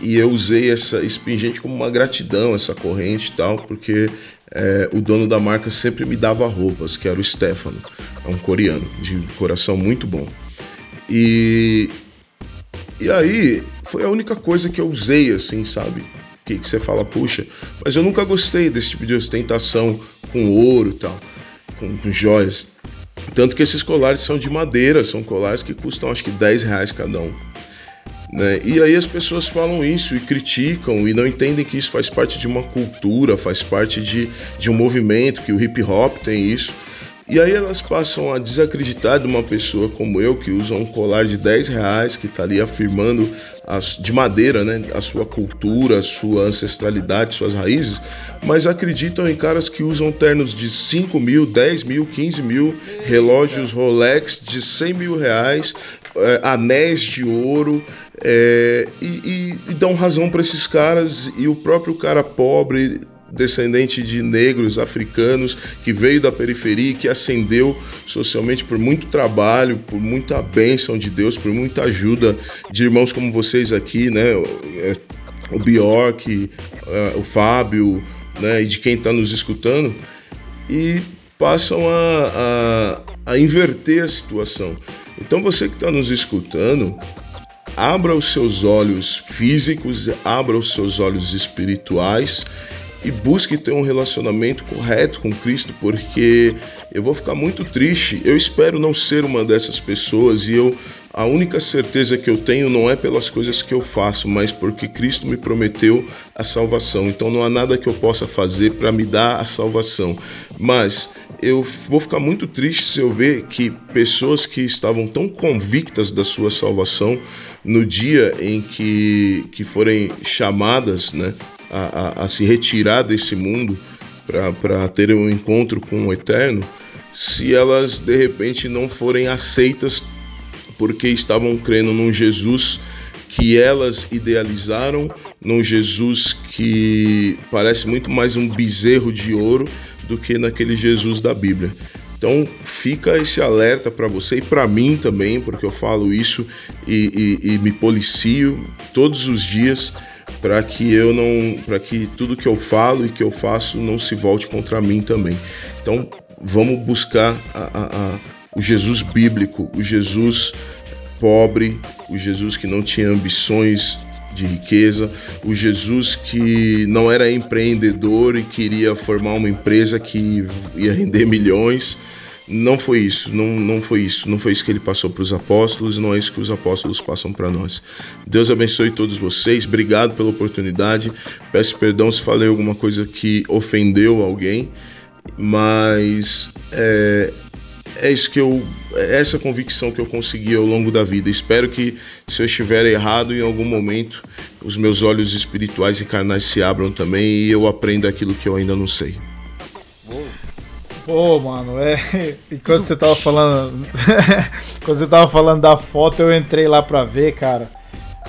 e eu usei essa esse pingente como uma gratidão, essa corrente e tal, porque é, o dono da marca sempre me dava roupas, que era o Stefano, é um coreano, de coração muito bom. E, e aí foi a única coisa que eu usei, assim, sabe? Que, que você fala, puxa, mas eu nunca gostei desse tipo de ostentação com ouro e tal, com, com joias. Tanto que esses colares são de madeira, são colares que custam acho que 10 reais cada um. Né? E aí as pessoas falam isso e criticam e não entendem que isso faz parte de uma cultura, faz parte de, de um movimento, que o hip hop tem isso. E aí elas passam a desacreditar de uma pessoa como eu, que usa um colar de 10 reais, que está ali afirmando as, de madeira, né, a sua cultura, a sua ancestralidade, suas raízes, mas acreditam em caras que usam ternos de 5 mil, 10 mil, 15 mil, relógios Rolex de 100 mil reais, é, anéis de ouro, é, e, e, e dão razão para esses caras, e o próprio cara pobre descendente de negros africanos que veio da periferia e que ascendeu socialmente por muito trabalho, por muita bênção de Deus, por muita ajuda de irmãos como vocês aqui, né? É, o Bjork, é, o Fábio, né? E de quem está nos escutando e passam a, a, a inverter a situação. Então você que está nos escutando, abra os seus olhos físicos, abra os seus olhos espirituais e busque ter um relacionamento correto com Cristo, porque eu vou ficar muito triste. Eu espero não ser uma dessas pessoas e eu a única certeza que eu tenho não é pelas coisas que eu faço, mas porque Cristo me prometeu a salvação. Então não há nada que eu possa fazer para me dar a salvação. Mas eu vou ficar muito triste se eu ver que pessoas que estavam tão convictas da sua salvação no dia em que, que forem chamadas né, a, a, a se retirar desse mundo para ter um encontro com o Eterno, se elas de repente não forem aceitas porque estavam crendo num Jesus que elas idealizaram, num Jesus que parece muito mais um bezerro de ouro do que naquele Jesus da Bíblia. Então fica esse alerta para você e para mim também, porque eu falo isso e, e, e me policio todos os dias para que eu não, para que tudo que eu falo e que eu faço não se volte contra mim também. Então vamos buscar a, a, a, o Jesus bíblico, o Jesus pobre, o Jesus que não tinha ambições de riqueza, o Jesus que não era empreendedor e queria formar uma empresa que ia render milhões não foi isso, não, não foi isso, não foi isso que ele passou para os apóstolos não é isso que os apóstolos passam para nós. Deus abençoe todos vocês, obrigado pela oportunidade. Peço perdão se falei alguma coisa que ofendeu alguém, mas é, é isso que eu, é essa convicção que eu consegui ao longo da vida. Espero que se eu estiver errado em algum momento, os meus olhos espirituais e carnais se abram também e eu aprenda aquilo que eu ainda não sei.
Pô, mano, é. Enquanto você tava falando. quando você tava falando da foto, eu entrei lá pra ver, cara.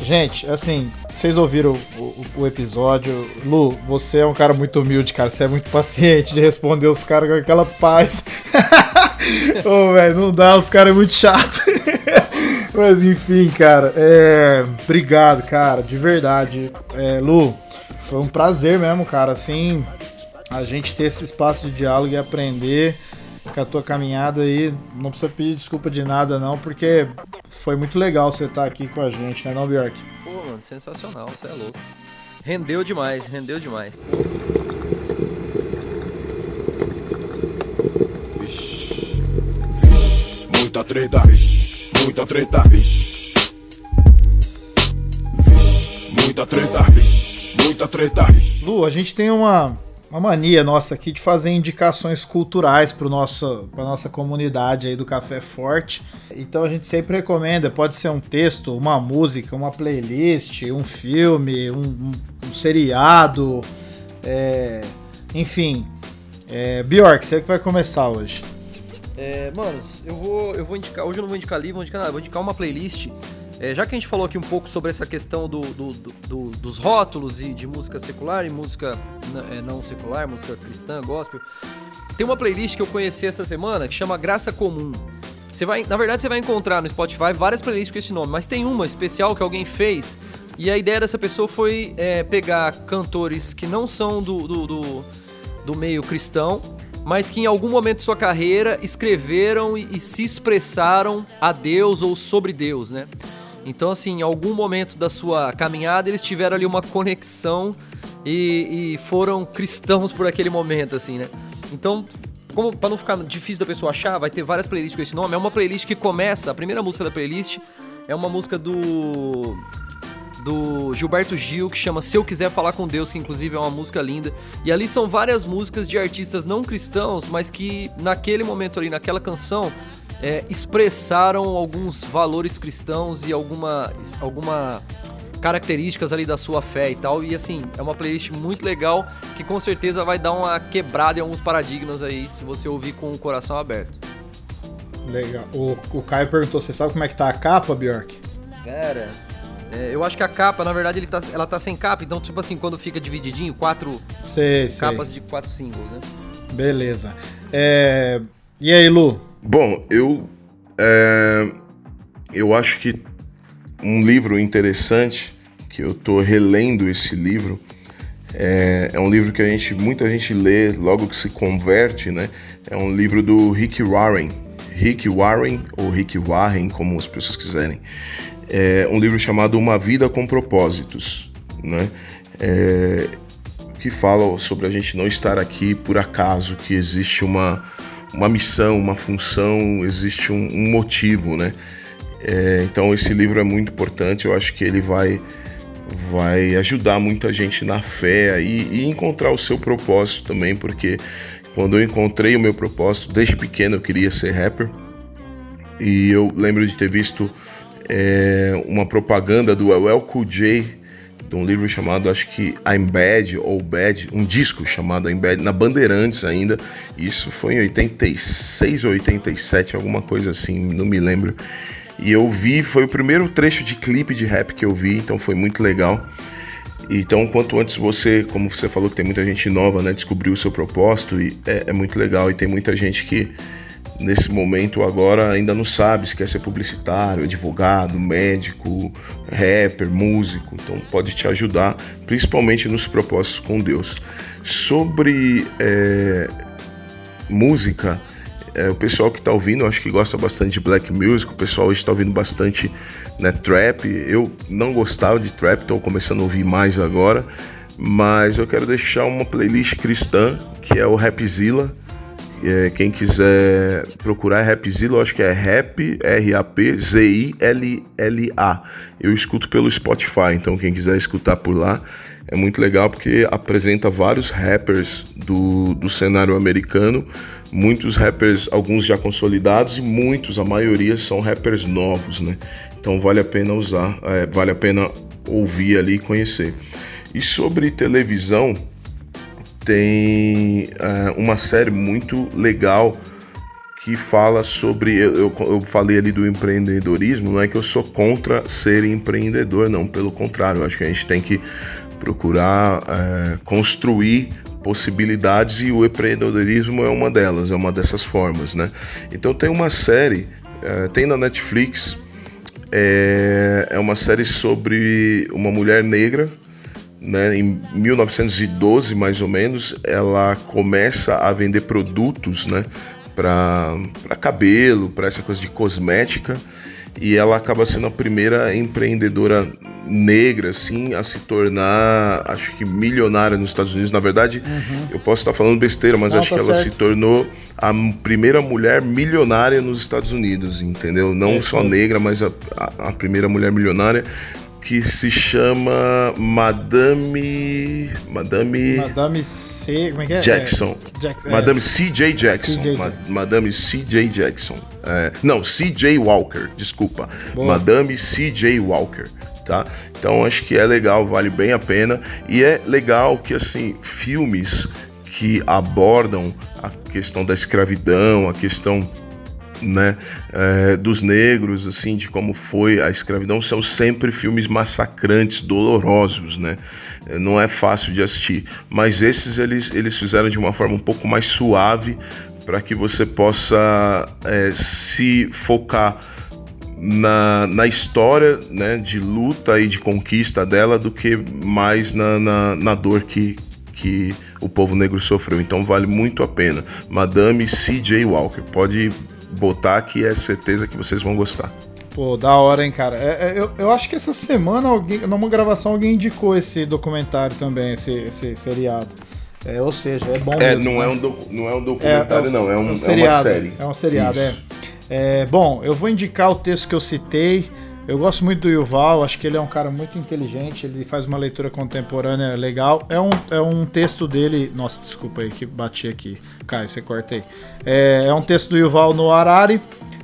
Gente, assim, vocês ouviram o, o, o, episódio. Lu, você é um cara muito humilde, cara. Você é muito paciente de responder os caras com aquela paz. Ô, velho, não dá, os caras é muito chato. Mas enfim, cara. É... Obrigado, cara, de verdade. É, Lu, foi um prazer mesmo, cara. Assim, a gente ter esse espaço de diálogo e aprender com a tua caminhada aí. Não precisa pedir desculpa de nada, não, porque foi muito legal você estar aqui com a gente, né, não, Bjork?
Pô, mano, sensacional, você é louco. Rendeu demais, rendeu demais.
Vixe, muita treta, vixe, muita treta, vixe. Vixe, muita treta, vixe, muita treta.
Lu, a gente tem uma uma mania nossa aqui de fazer indicações culturais para nossa, nossa comunidade aí do Café Forte. Então a gente sempre recomenda, pode ser um texto, uma música, uma playlist, um filme, um, um, um seriado, é, enfim. É, Bjork, você que vai começar hoje.
É, mano, eu vou, eu vou indicar, hoje eu não vou indicar livro, vou indicar nada, vou indicar uma playlist é, já que a gente falou aqui um pouco sobre essa questão do, do, do, dos rótulos e de música secular e música é, não secular, música cristã, gospel, tem uma playlist que eu conheci essa semana que chama Graça Comum. Você vai, na verdade, você vai encontrar no Spotify várias playlists com esse nome, mas tem uma especial que alguém fez e a ideia dessa pessoa foi é, pegar cantores que não são do, do meio cristão mas que em algum momento de sua carreira escreveram e, e se expressaram a Deus ou sobre Deus, né? Então, assim, em algum momento da sua caminhada, eles tiveram ali uma conexão e, e foram cristãos por aquele momento, assim, né? Então, como para não ficar difícil da pessoa achar, vai ter várias playlists com esse nome. É uma playlist que começa, a primeira música da playlist é uma música do do Gilberto Gil que chama Se Eu Quiser Falar com Deus, que inclusive é uma música linda. E ali são várias músicas de artistas não cristãos, mas que naquele momento ali, naquela canção, é, expressaram alguns valores cristãos e alguma, alguma características ali da sua fé e tal. E assim, é uma playlist muito legal que com certeza vai dar uma quebrada em alguns paradigmas aí se você ouvir com o coração aberto.
Legal. O, o Caio perguntou: você sabe como é que tá a capa, Bjork?
Cara, é, eu acho que a capa, na verdade, ele tá, ela tá sem capa, então, tipo assim, quando fica divididinho, quatro
sei,
capas
sei.
de quatro singles, né?
Beleza. É... E aí, Lu?
Bom, eu. É, eu acho que um livro interessante, que eu tô relendo esse livro, é, é, um livro que a gente, muita gente lê logo que se converte, né? É um livro do Rick Warren. Rick Warren, ou Rick Warren, como as pessoas quiserem. É um livro chamado Uma Vida com Propósitos, né? É, que fala sobre a gente não estar aqui por acaso, que existe uma, uma missão, uma função, existe um, um motivo, né? É, então esse livro é muito importante, eu acho que ele vai vai ajudar muita gente na fé e, e encontrar o seu propósito também, porque quando eu encontrei o meu propósito, desde pequeno eu queria ser rapper e eu lembro de ter visto é, uma propaganda do LL Cool J de um livro chamado, acho que I'm Bad ou Bad, um disco chamado I'm Bad, na Bandeirantes ainda. Isso foi em 86 ou 87, alguma coisa assim, não me lembro. E eu vi, foi o primeiro trecho de clipe de rap que eu vi, então foi muito legal. Então, quanto antes você, como você falou que tem muita gente nova, né, descobrir o seu propósito, e é, é muito legal. E tem muita gente que nesse momento agora ainda não sabe se quer ser publicitário, advogado, médico, rapper, músico. Então pode te ajudar, principalmente nos propósitos com Deus. Sobre é, música, é, o pessoal que está ouvindo, acho que gosta bastante de black music, o pessoal hoje está ouvindo bastante né, trap. Eu não gostava de trap, estou começando a ouvir mais agora. Mas eu quero deixar uma playlist cristã, que é o Rapzilla é, quem quiser procurar Rapzilla, eu acho que é Rap, R-A-P-Z-I-L-L-A. Eu escuto pelo Spotify, então quem quiser escutar por lá é muito legal porque apresenta vários rappers do, do cenário americano, muitos rappers, alguns já consolidados e muitos, a maioria são rappers novos, né? Então vale a pena usar, é, vale a pena ouvir ali e conhecer. E sobre televisão, tem uh, uma série muito legal que fala sobre. Eu, eu, falei ali do empreendedorismo, não é que eu sou contra ser empreendedor, não, pelo contrário, eu acho que a gente tem que procurar uh, construir possibilidades e o empreendedorismo é uma delas, é uma dessas formas, né? Então tem uma série, uh, tem na Netflix, é, é uma série sobre uma mulher negra né, em 1912 mais ou menos, ela começa a vender produtos né, para cabelo, para essa coisa de cosmética, e ela acaba sendo a primeira empreendedora negra assim a se tornar, acho que milionária nos Estados Unidos. Na verdade, uhum. eu posso estar falando besteira, mas Não, acho tá que ela certo. se tornou a primeira mulher milionária nos Estados Unidos, entendeu? Não é, só negra, mas a, a, a primeira mulher milionária que se chama Madame. Madame.
Madame C. Como é que é?
Jackson. É, Jackson Madame é. C.J. Jackson. Jackson. Madame C.J. Jackson. É, não, C.J. Walker, desculpa. Boa. Madame C.J. Walker. Tá? Então acho que é legal, vale bem a pena. E é legal que, assim, filmes que abordam a questão da escravidão, a questão né, é, dos negros, assim, de como foi a escravidão, são sempre filmes massacrantes, dolorosos, né? É, não é fácil de assistir, mas esses eles, eles fizeram de uma forma um pouco mais suave para que você possa é, se focar na, na história né, de luta e de conquista dela do que mais na, na, na dor que, que o povo negro sofreu. Então vale muito a pena. Madame C.J. Walker. Pode botar que é certeza que vocês vão gostar.
Pô, da hora, hein, cara. É, é, eu, eu acho que essa semana, alguém, numa gravação, alguém indicou esse documentário também, esse, esse seriado. É, ou seja, é bom
é,
mesmo.
Não,
né?
é um do, não é um documentário, é, é não. É, um, é, um
seriado,
uma série.
É um seriado, é. é. Bom, eu vou indicar o texto que eu citei. Eu gosto muito do Yuval, acho que ele é um cara muito inteligente, ele faz uma leitura contemporânea legal. É um, é um texto dele. Nossa, desculpa aí que bati aqui. Caio, você corta aí. É, é um texto do Yuval no Harari.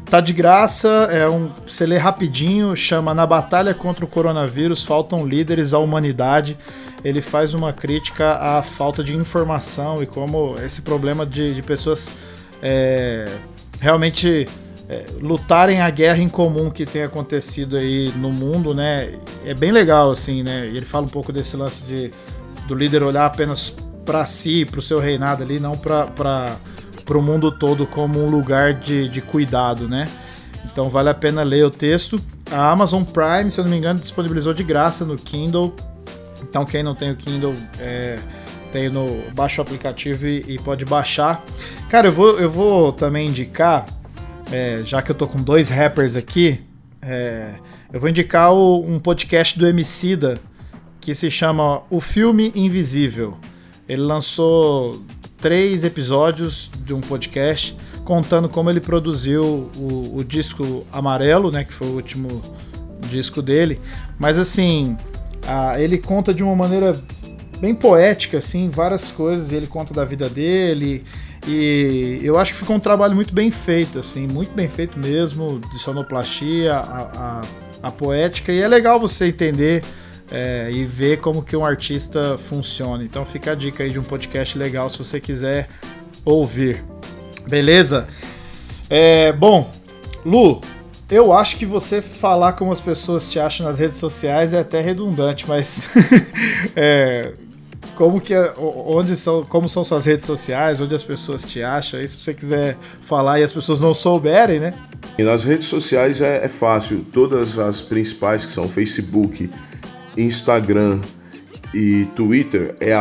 Tá de graça, é um, você lê rapidinho, chama Na Batalha contra o Coronavírus Faltam Líderes à Humanidade. Ele faz uma crítica à falta de informação e como esse problema de, de pessoas é, realmente é, lutarem a guerra em comum que tem acontecido aí no mundo, né? É bem legal, assim, né? Ele fala um pouco desse lance de do líder olhar apenas para si, para o seu reinado ali, não para o mundo todo como um lugar de, de cuidado, né? Então vale a pena ler o texto. A Amazon Prime, se eu não me engano, disponibilizou de graça no Kindle. Então quem não tem o Kindle é, tem no baixa o aplicativo e, e, pode baixar. Cara, eu vou, eu vou também indicar, é, já que eu tô com dois rappers aqui, é, eu vou indicar o, um podcast do Emicida que se chama O Filme Invisível. Ele lançou três episódios de um podcast contando como ele produziu o, o, disco Amarelo, né, que foi o último disco dele. Mas assim, a, ele conta de uma maneira bem poética, assim, várias coisas. Ele conta da vida dele e eu acho que ficou um trabalho muito bem feito, assim, muito bem feito mesmo, de sonoplastia, a, a, a poética. E é legal você entender é, e ver como que um artista funciona. Então fica a dica aí de um podcast legal se você quiser ouvir. Beleza? É, bom, Lu, eu acho que você falar como as pessoas te acham nas redes sociais é até redundante, mas é, como que é, onde são, como são suas redes sociais, onde as pessoas te acham, aí se você quiser falar e as pessoas não souberem, né?
E nas redes sociais é, é fácil, todas as principais que são Facebook, Instagram e Twitter é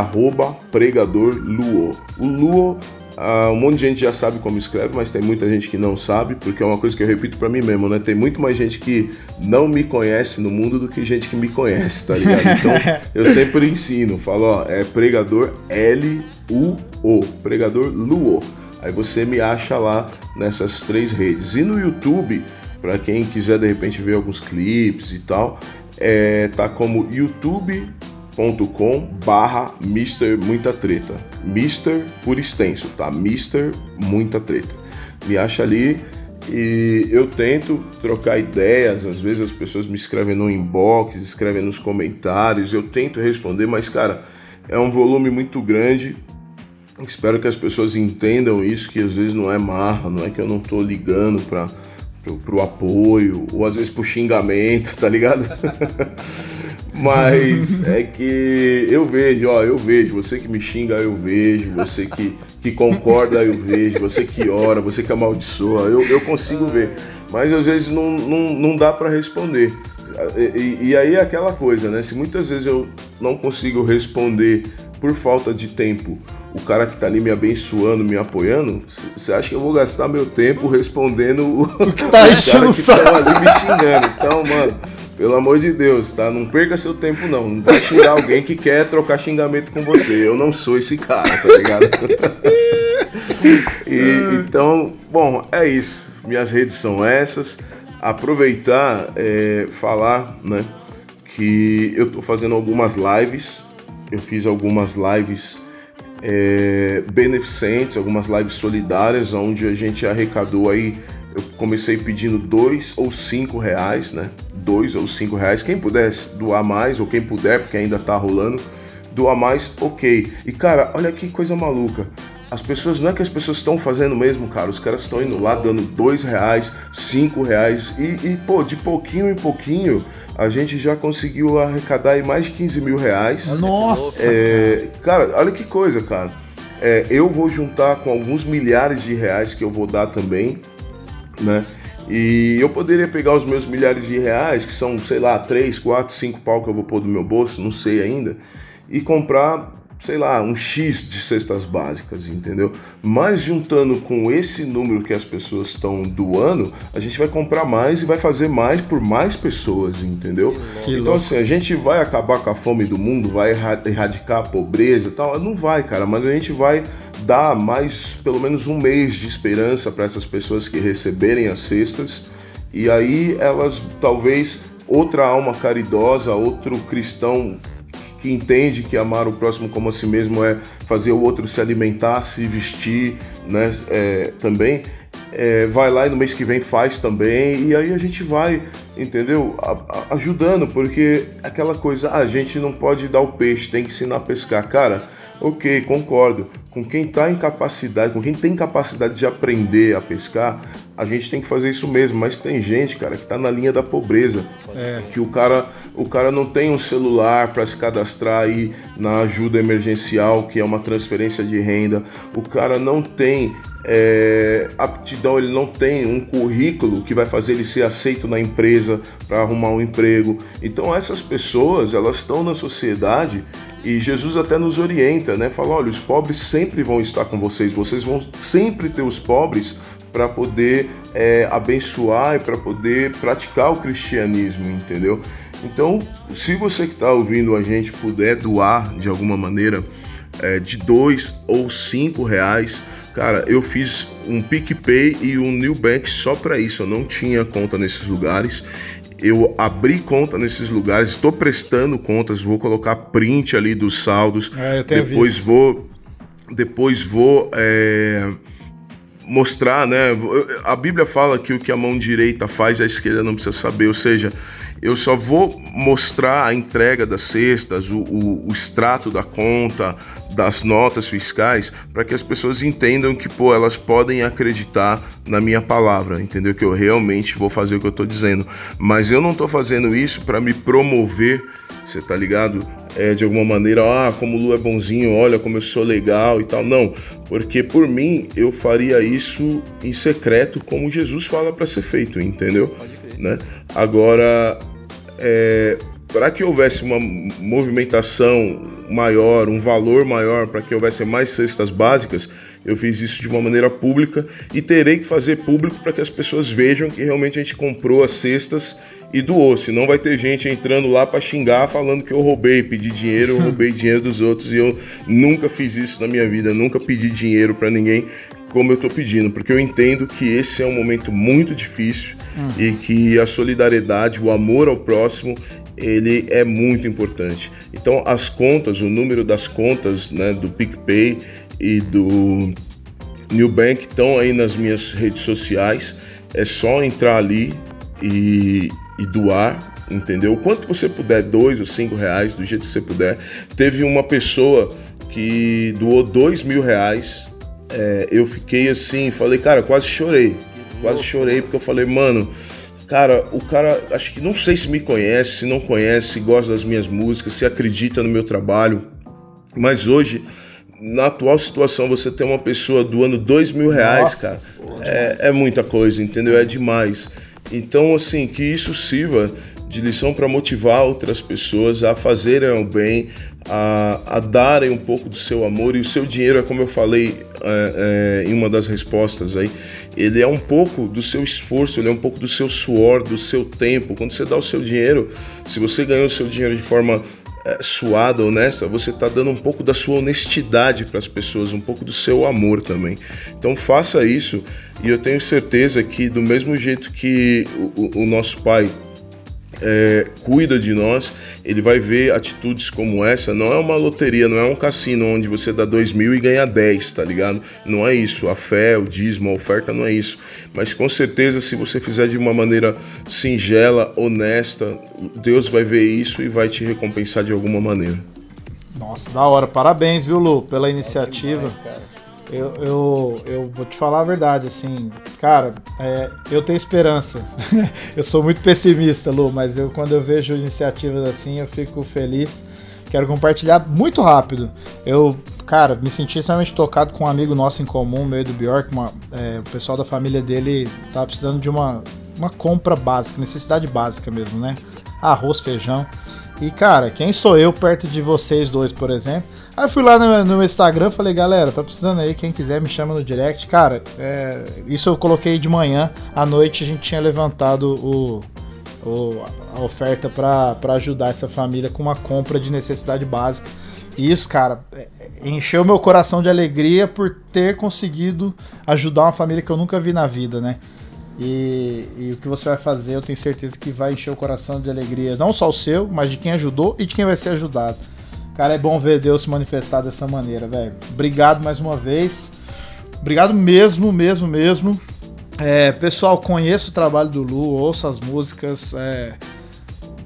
pregadorluo. O Luo, ah, um monte de gente já sabe como escreve, mas tem muita gente que não sabe, porque é uma coisa que eu repito para mim mesmo, né? Tem muito mais gente que não me conhece no mundo do que gente que me conhece, tá ligado? Então eu sempre ensino, falo, ó, é pregador L-U-O, pregador Luo. Aí você me acha lá nessas três redes. E no YouTube, para quem quiser de repente ver alguns clipes e tal, é, tá como youtube.com barra Mister Muita Treta. Mister por extenso, tá? Mister Muita Treta. Me acha ali e eu tento trocar ideias. Às vezes as pessoas me escrevem no inbox, escrevem nos comentários. Eu tento responder, mas cara, é um volume muito grande. Espero que as pessoas entendam isso, que às vezes não é marra, não é que eu não tô ligando para pro, pro apoio, ou às vezes pro xingamento, tá ligado? Mas é que eu vejo, ó, eu vejo, você que me xinga, eu vejo, você que, que concorda, eu vejo, você que ora, você que amaldiçoa, eu, eu consigo ver. Mas às vezes não, não, não dá para responder. E, e, aí é aquela coisa, né? Se muitas vezes eu não consigo responder por falta de tempo o cara que tá ali me abençoando, me apoiando, você acha que eu vou gastar meu tempo respondendo o,
o que tá enchendo o saco?
Tá me xingando. Então, mano, pelo amor de Deus, tá? Não perca seu tempo, não. Não vai xingar alguém que quer trocar xingamento com você. Eu não sou esse cara, tá ligado? e, então, bom, é isso. Minhas redes são essas. Aproveitar, é, falar, né? Que eu tô fazendo algumas lives. Eu fiz algumas lives é, beneficentes, algumas lives solidárias, onde a gente arrecadou aí. Eu comecei pedindo dois ou cinco reais, né? Dois ou cinco reais. Quem pudesse doar mais, ou quem puder, porque ainda tá rolando, doar mais, ok. E cara, olha que coisa maluca. As pessoas, não é que as pessoas estão fazendo mesmo, cara. Os caras estão indo lá dando dois reais, cinco reais e, e, pô, de pouquinho em pouquinho a gente já conseguiu arrecadar mais de 15 mil reais.
Nossa!
É, cara. cara, olha que coisa, cara. É, eu vou juntar com alguns milhares de reais que eu vou dar também, né? E eu poderia pegar os meus milhares de reais, que são, sei lá, 3, 4, 5 pau que eu vou pôr do meu bolso, não sei ainda, e comprar sei lá, um X de cestas básicas, entendeu? Mas juntando com esse número que as pessoas estão doando, a gente vai comprar mais e vai fazer mais por mais pessoas, entendeu? Que então, louco. assim, a gente vai acabar com a fome do mundo, vai erradicar a pobreza e tal? Não vai, cara, mas a gente vai dar mais, pelo menos um mês de esperança para essas pessoas que receberem as cestas. E aí elas talvez outra alma caridosa, outro cristão que entende que amar o próximo como a si mesmo é fazer o outro se alimentar, se vestir, né, é, também, é, vai lá e no mês que vem faz também, e aí a gente vai, entendeu? A, a, ajudando, porque aquela coisa, ah, a gente não pode dar o peixe, tem que ensinar a pescar. Cara, ok, concordo. Com quem está em capacidade, com quem tem capacidade de aprender a pescar, a gente tem que fazer isso mesmo, mas tem gente, cara, que está na linha da pobreza. É. Que o cara, o cara não tem um celular para se cadastrar aí na ajuda emergencial, que é uma transferência de renda. O cara não tem é, aptidão, ele não tem um currículo que vai fazer ele ser aceito na empresa para arrumar um emprego. Então essas pessoas, elas estão na sociedade e Jesus até nos orienta, né? Fala, olha, os pobres sempre vão estar com vocês, vocês vão sempre ter os pobres para poder é, abençoar e para poder praticar o cristianismo, entendeu? Então, se você que está ouvindo a gente puder doar de alguma maneira é, de dois ou cinco reais, cara, eu fiz um PicPay e um Nubank só para isso. Eu não tinha conta nesses lugares. Eu abri conta nesses lugares, estou prestando contas, vou colocar print ali dos saldos. É, depois visto. vou, depois vou é, mostrar, né? A Bíblia fala que o que a mão direita faz, a esquerda não precisa saber, ou seja, eu só vou mostrar a entrega das cestas, o, o, o extrato da conta, das notas fiscais, para que as pessoas entendam que, pô, elas podem acreditar na minha palavra, entendeu? Que eu realmente vou fazer o que eu estou dizendo. Mas eu não estou fazendo isso para me promover, você tá ligado? é, de alguma maneira, ah, como o Lu é bonzinho, olha como eu sou legal e tal. Não, porque por mim eu faria isso em secreto, como Jesus fala para ser feito, entendeu? Né? Agora, é, para que houvesse uma movimentação maior, um valor maior, para que houvesse mais cestas básicas, eu fiz isso de uma maneira pública e terei que fazer público para que as pessoas vejam que realmente a gente comprou as cestas e doou. Senão vai ter gente entrando lá para xingar, falando que eu roubei, pedi dinheiro, eu roubei dinheiro dos outros e eu nunca fiz isso na minha vida, nunca pedi dinheiro para ninguém como eu estou pedindo, porque eu entendo que esse é um momento muito difícil hum. e que a solidariedade, o amor ao próximo, ele é muito importante. Então, as contas, o número das contas né, do PicPay e do Nubank estão aí nas minhas redes sociais. É só entrar ali e, e doar, entendeu? O quanto você puder, dois ou cinco reais, do jeito que você puder. Teve uma pessoa que doou dois mil reais. É, eu fiquei assim, falei, cara, quase chorei. Quase chorei porque eu falei, mano, cara, o cara, acho que não sei se me conhece, se não conhece, se gosta das minhas músicas, se acredita no meu trabalho, mas hoje na atual situação, você ter uma pessoa doando dois mil reais, Nossa, cara, é, é, muita coisa, entendeu? É demais. Então, assim, que isso sirva de lição para motivar outras pessoas a fazerem o bem, a, a, darem um pouco do seu amor. E o seu dinheiro, é como eu falei é, é, em uma das respostas aí, ele é um pouco do seu esforço, ele é um pouco do seu suor, do seu tempo. Quando você dá o seu dinheiro, se você ganhou o seu dinheiro de forma é, suada, honesta, você está dando um pouco da sua honestidade para as pessoas, um pouco do seu amor também. Então faça isso e eu tenho certeza que do mesmo jeito que o, o nosso Pai é, cuida de nós, ele vai ver atitudes como essa. Não é uma loteria, não é um cassino onde você dá dois mil e ganha 10, tá ligado? Não é isso. A fé, o dízimo, a oferta não é isso. Mas com certeza, se você fizer de uma maneira singela, honesta, Deus vai ver isso e vai te recompensar de alguma maneira.
Nossa, da hora. Parabéns, viu, Lu, pela iniciativa. Demais, eu, eu, eu vou te falar a verdade, assim, cara, é, eu tenho esperança. eu sou muito pessimista, Lu, mas eu quando eu vejo iniciativas assim, eu fico feliz. Quero compartilhar muito rápido. Eu, cara, me senti extremamente tocado com um amigo nosso em comum, meio do Bjork. Uma, é, o pessoal da família dele tava precisando de uma, uma compra básica, necessidade básica mesmo, né? arroz, feijão. E, cara, quem sou eu perto de vocês dois, por exemplo? Aí fui lá no, no Instagram falei, galera, tá precisando aí, quem quiser me chama no direct. Cara, é, isso eu coloquei de manhã, à noite a gente tinha levantado o, o a oferta para ajudar essa família com uma compra de necessidade básica. E isso, cara, é, é, encheu meu coração de alegria por ter conseguido ajudar uma família que eu nunca vi na vida, né? E, e, o que você vai fazer, eu tenho certeza que vai encher o coração de alegria, não só o seu, mas de quem ajudou e de quem vai ser ajudado. Cara, é bom ver Deus se manifestar dessa maneira, velho. Obrigado mais uma vez. Obrigado mesmo, mesmo, mesmo. É, pessoal, conheço o trabalho do Lu, ouço as músicas. É,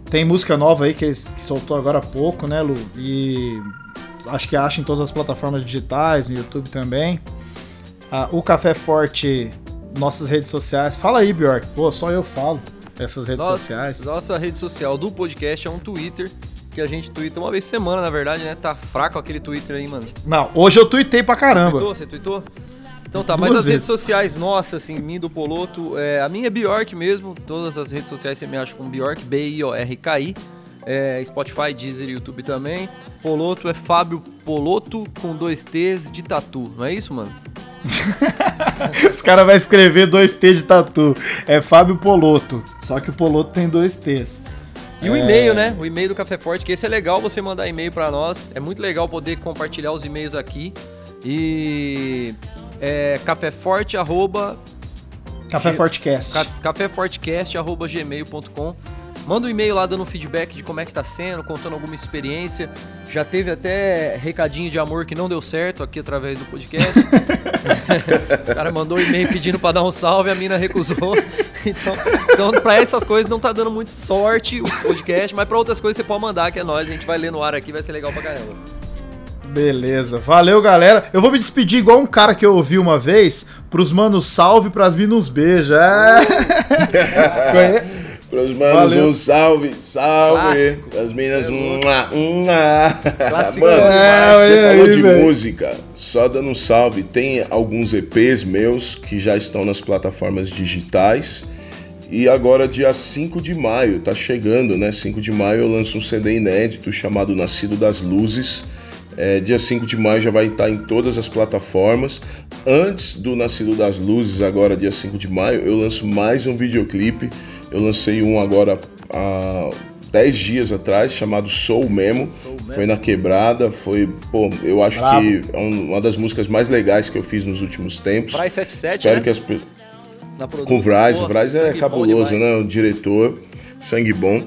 tem música nova aí que ele soltou agora há pouco, né, Lu? E acho que acha em todas as plataformas digitais, no YouTube também. Ah, o Café Forte nossas redes sociais. Fala aí, Bjork. Pô, só eu falo essas redes
nossa,
sociais.
Nossa rede social do podcast é um Twitter. Que a gente twitta uma vez por semana, na verdade, né? Tá fraco aquele Twitter aí, mano.
Não, hoje eu tuitei pra caramba.
Você tweetou? Você tweetou? Então tá, mas as vezes. redes sociais nossas, assim, mim do Poloto, é, a minha é Bjork mesmo. Todas as redes sociais você me acha com Bjork, B-I-O-R-K-I. É, Spotify, Deezer e YouTube também. Poloto é Fábio Poloto com dois T's de tatu, não é isso, mano?
Os caras vão escrever dois T de tatu. É Fábio Poloto. Só que o Poloto tem dois T's.
E é... o e-mail, né? O e-mail do Café Forte, que esse é legal você mandar e-mail para nós. É muito legal poder compartilhar os e-mails aqui. E é caféforte arroba
Caféfortecast.
Caféfortecast arroba gmail.com Manda um e-mail lá dando um feedback de como é que tá sendo, contando alguma experiência. Já teve até recadinho de amor que não deu certo aqui através do podcast. o cara mandou um e-mail pedindo para dar um salve, a mina recusou. Então, então para essas coisas não tá dando muito sorte o podcast, mas para outras coisas você pode mandar que é nós, a gente vai ler no ar aqui, vai ser legal pra caramba.
Beleza, valeu galera. Eu vou me despedir igual um cara que eu ouvi uma vez, pros manos salve, pras minas beijo. É.
Para os manos, Valeu. um salve, salve. As minas, um Clássico. Mano, é, você falou aí, de véio. música, só dando um salve. Tem alguns EPs meus que já estão nas plataformas digitais. E agora, dia 5 de maio, tá chegando, né? 5 de maio eu lanço um CD inédito chamado Nascido das Luzes. É, dia 5 de maio já vai estar em todas as plataformas. Antes do Nascido das Luzes, agora dia 5 de maio, eu lanço mais um videoclipe eu lancei um agora há 10 dias atrás, chamado Soul Memo. Soul foi na quebrada, foi, pô, eu acho Bravo. que é uma das músicas mais legais que eu fiz nos últimos tempos.
Braz 77,
Espero
né?
que as Com o Braz, o Braz é cabuloso, né? O diretor, sangue bom.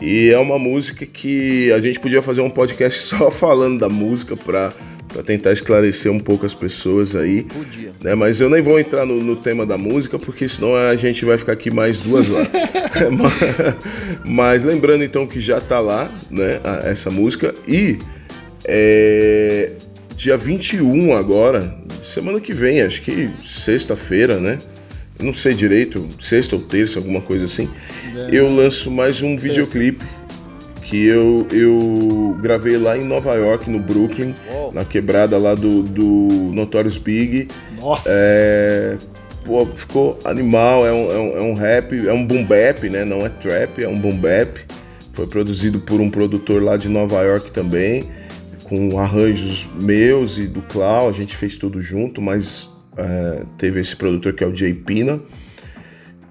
E é uma música que a gente podia fazer um podcast só falando da música pra para tentar esclarecer um pouco as pessoas aí. Podia. Né? Mas eu nem vou entrar no, no, tema da música, porque senão a gente vai ficar aqui mais duas horas. mas, lembrando então que já tá lá, né, essa música. E é, dia 21 agora, semana que vem, acho que sexta-feira, né? Não sei direito, sexta ou terça, alguma coisa assim. É, eu lanço mais um terça. videoclipe que eu, eu gravei lá em Nova York, no Brooklyn, oh. na quebrada lá do, do Notorious Big.
Nossa!
É, pô, ficou animal, é um, é um, é um rap, é um boom bap, né? Não é trap, é um boom bap. Foi produzido por um produtor lá de Nova York também, com arranjos meus e do Clau, a gente fez tudo junto, mas é, teve esse produtor que é o Jay Pina.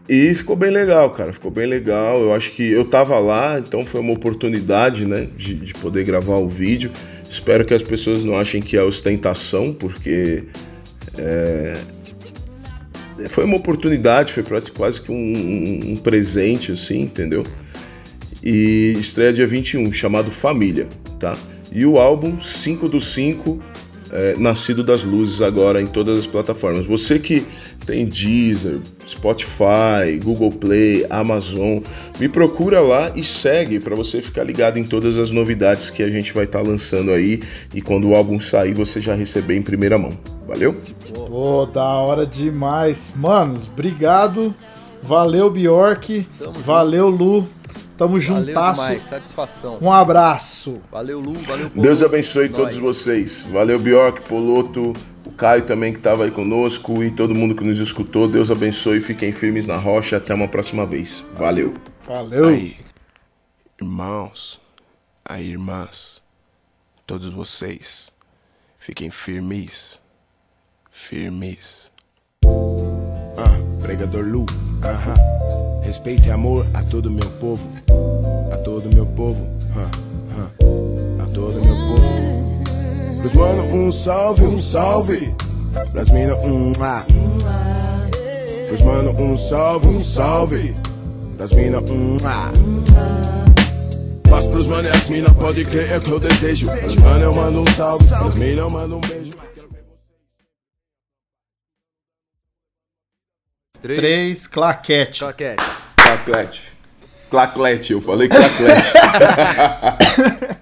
E ficou bem legal, cara. Ficou bem legal. Eu acho que eu tava lá, então foi uma oportunidade, né, de, de poder gravar o vídeo. Espero que as pessoas não achem que é ostentação, porque é, foi uma oportunidade, foi quase que um, um, um, presente, assim, entendeu? E estreia dia 21, chamado Família, tá? E o álbum 5 do 5 é, Nascido das Luzes agora em todas as plataformas. Você que tem Deezer, Spotify, Google Play, Amazon, me procura lá e segue para você ficar ligado em todas as novidades que a gente vai estar tá lançando aí e quando o álbum sair você já receber em primeira mão. Valeu?
Pô, da hora demais. Manos, obrigado. Valeu, Bjork. Tamo valeu, junto. Lu. Tamo juntasso. Valeu demais,
satisfação.
Um abraço.
Valeu, Lu, valeu, Poloto.
Deus abençoe todos vocês. Valeu, Bjork, Poloto, Caio também que estava aí conosco e todo mundo que nos escutou. Deus abençoe, fiquem firmes na rocha. Até uma próxima vez. Valeu.
Valeu. Aí.
Irmãos, aí irmãs, todos vocês, fiquem firmes, firmes. Ah, pregador Lu, aham. Respeito e amor a todo meu povo, a todo meu povo, ah, ah, Pros mano, um salve, um salve. Pras mina, um ah. Pros mano, um salve, um salve. Pras mina, um ah. Mas pros mano e as mina, pode crer, é o que eu desejo. Pros mano eu mando um salve, pras mina eu mando um beijo.
Três.
Três, claquete.
Claquete.
Claclete. Claclete, eu falei claclete.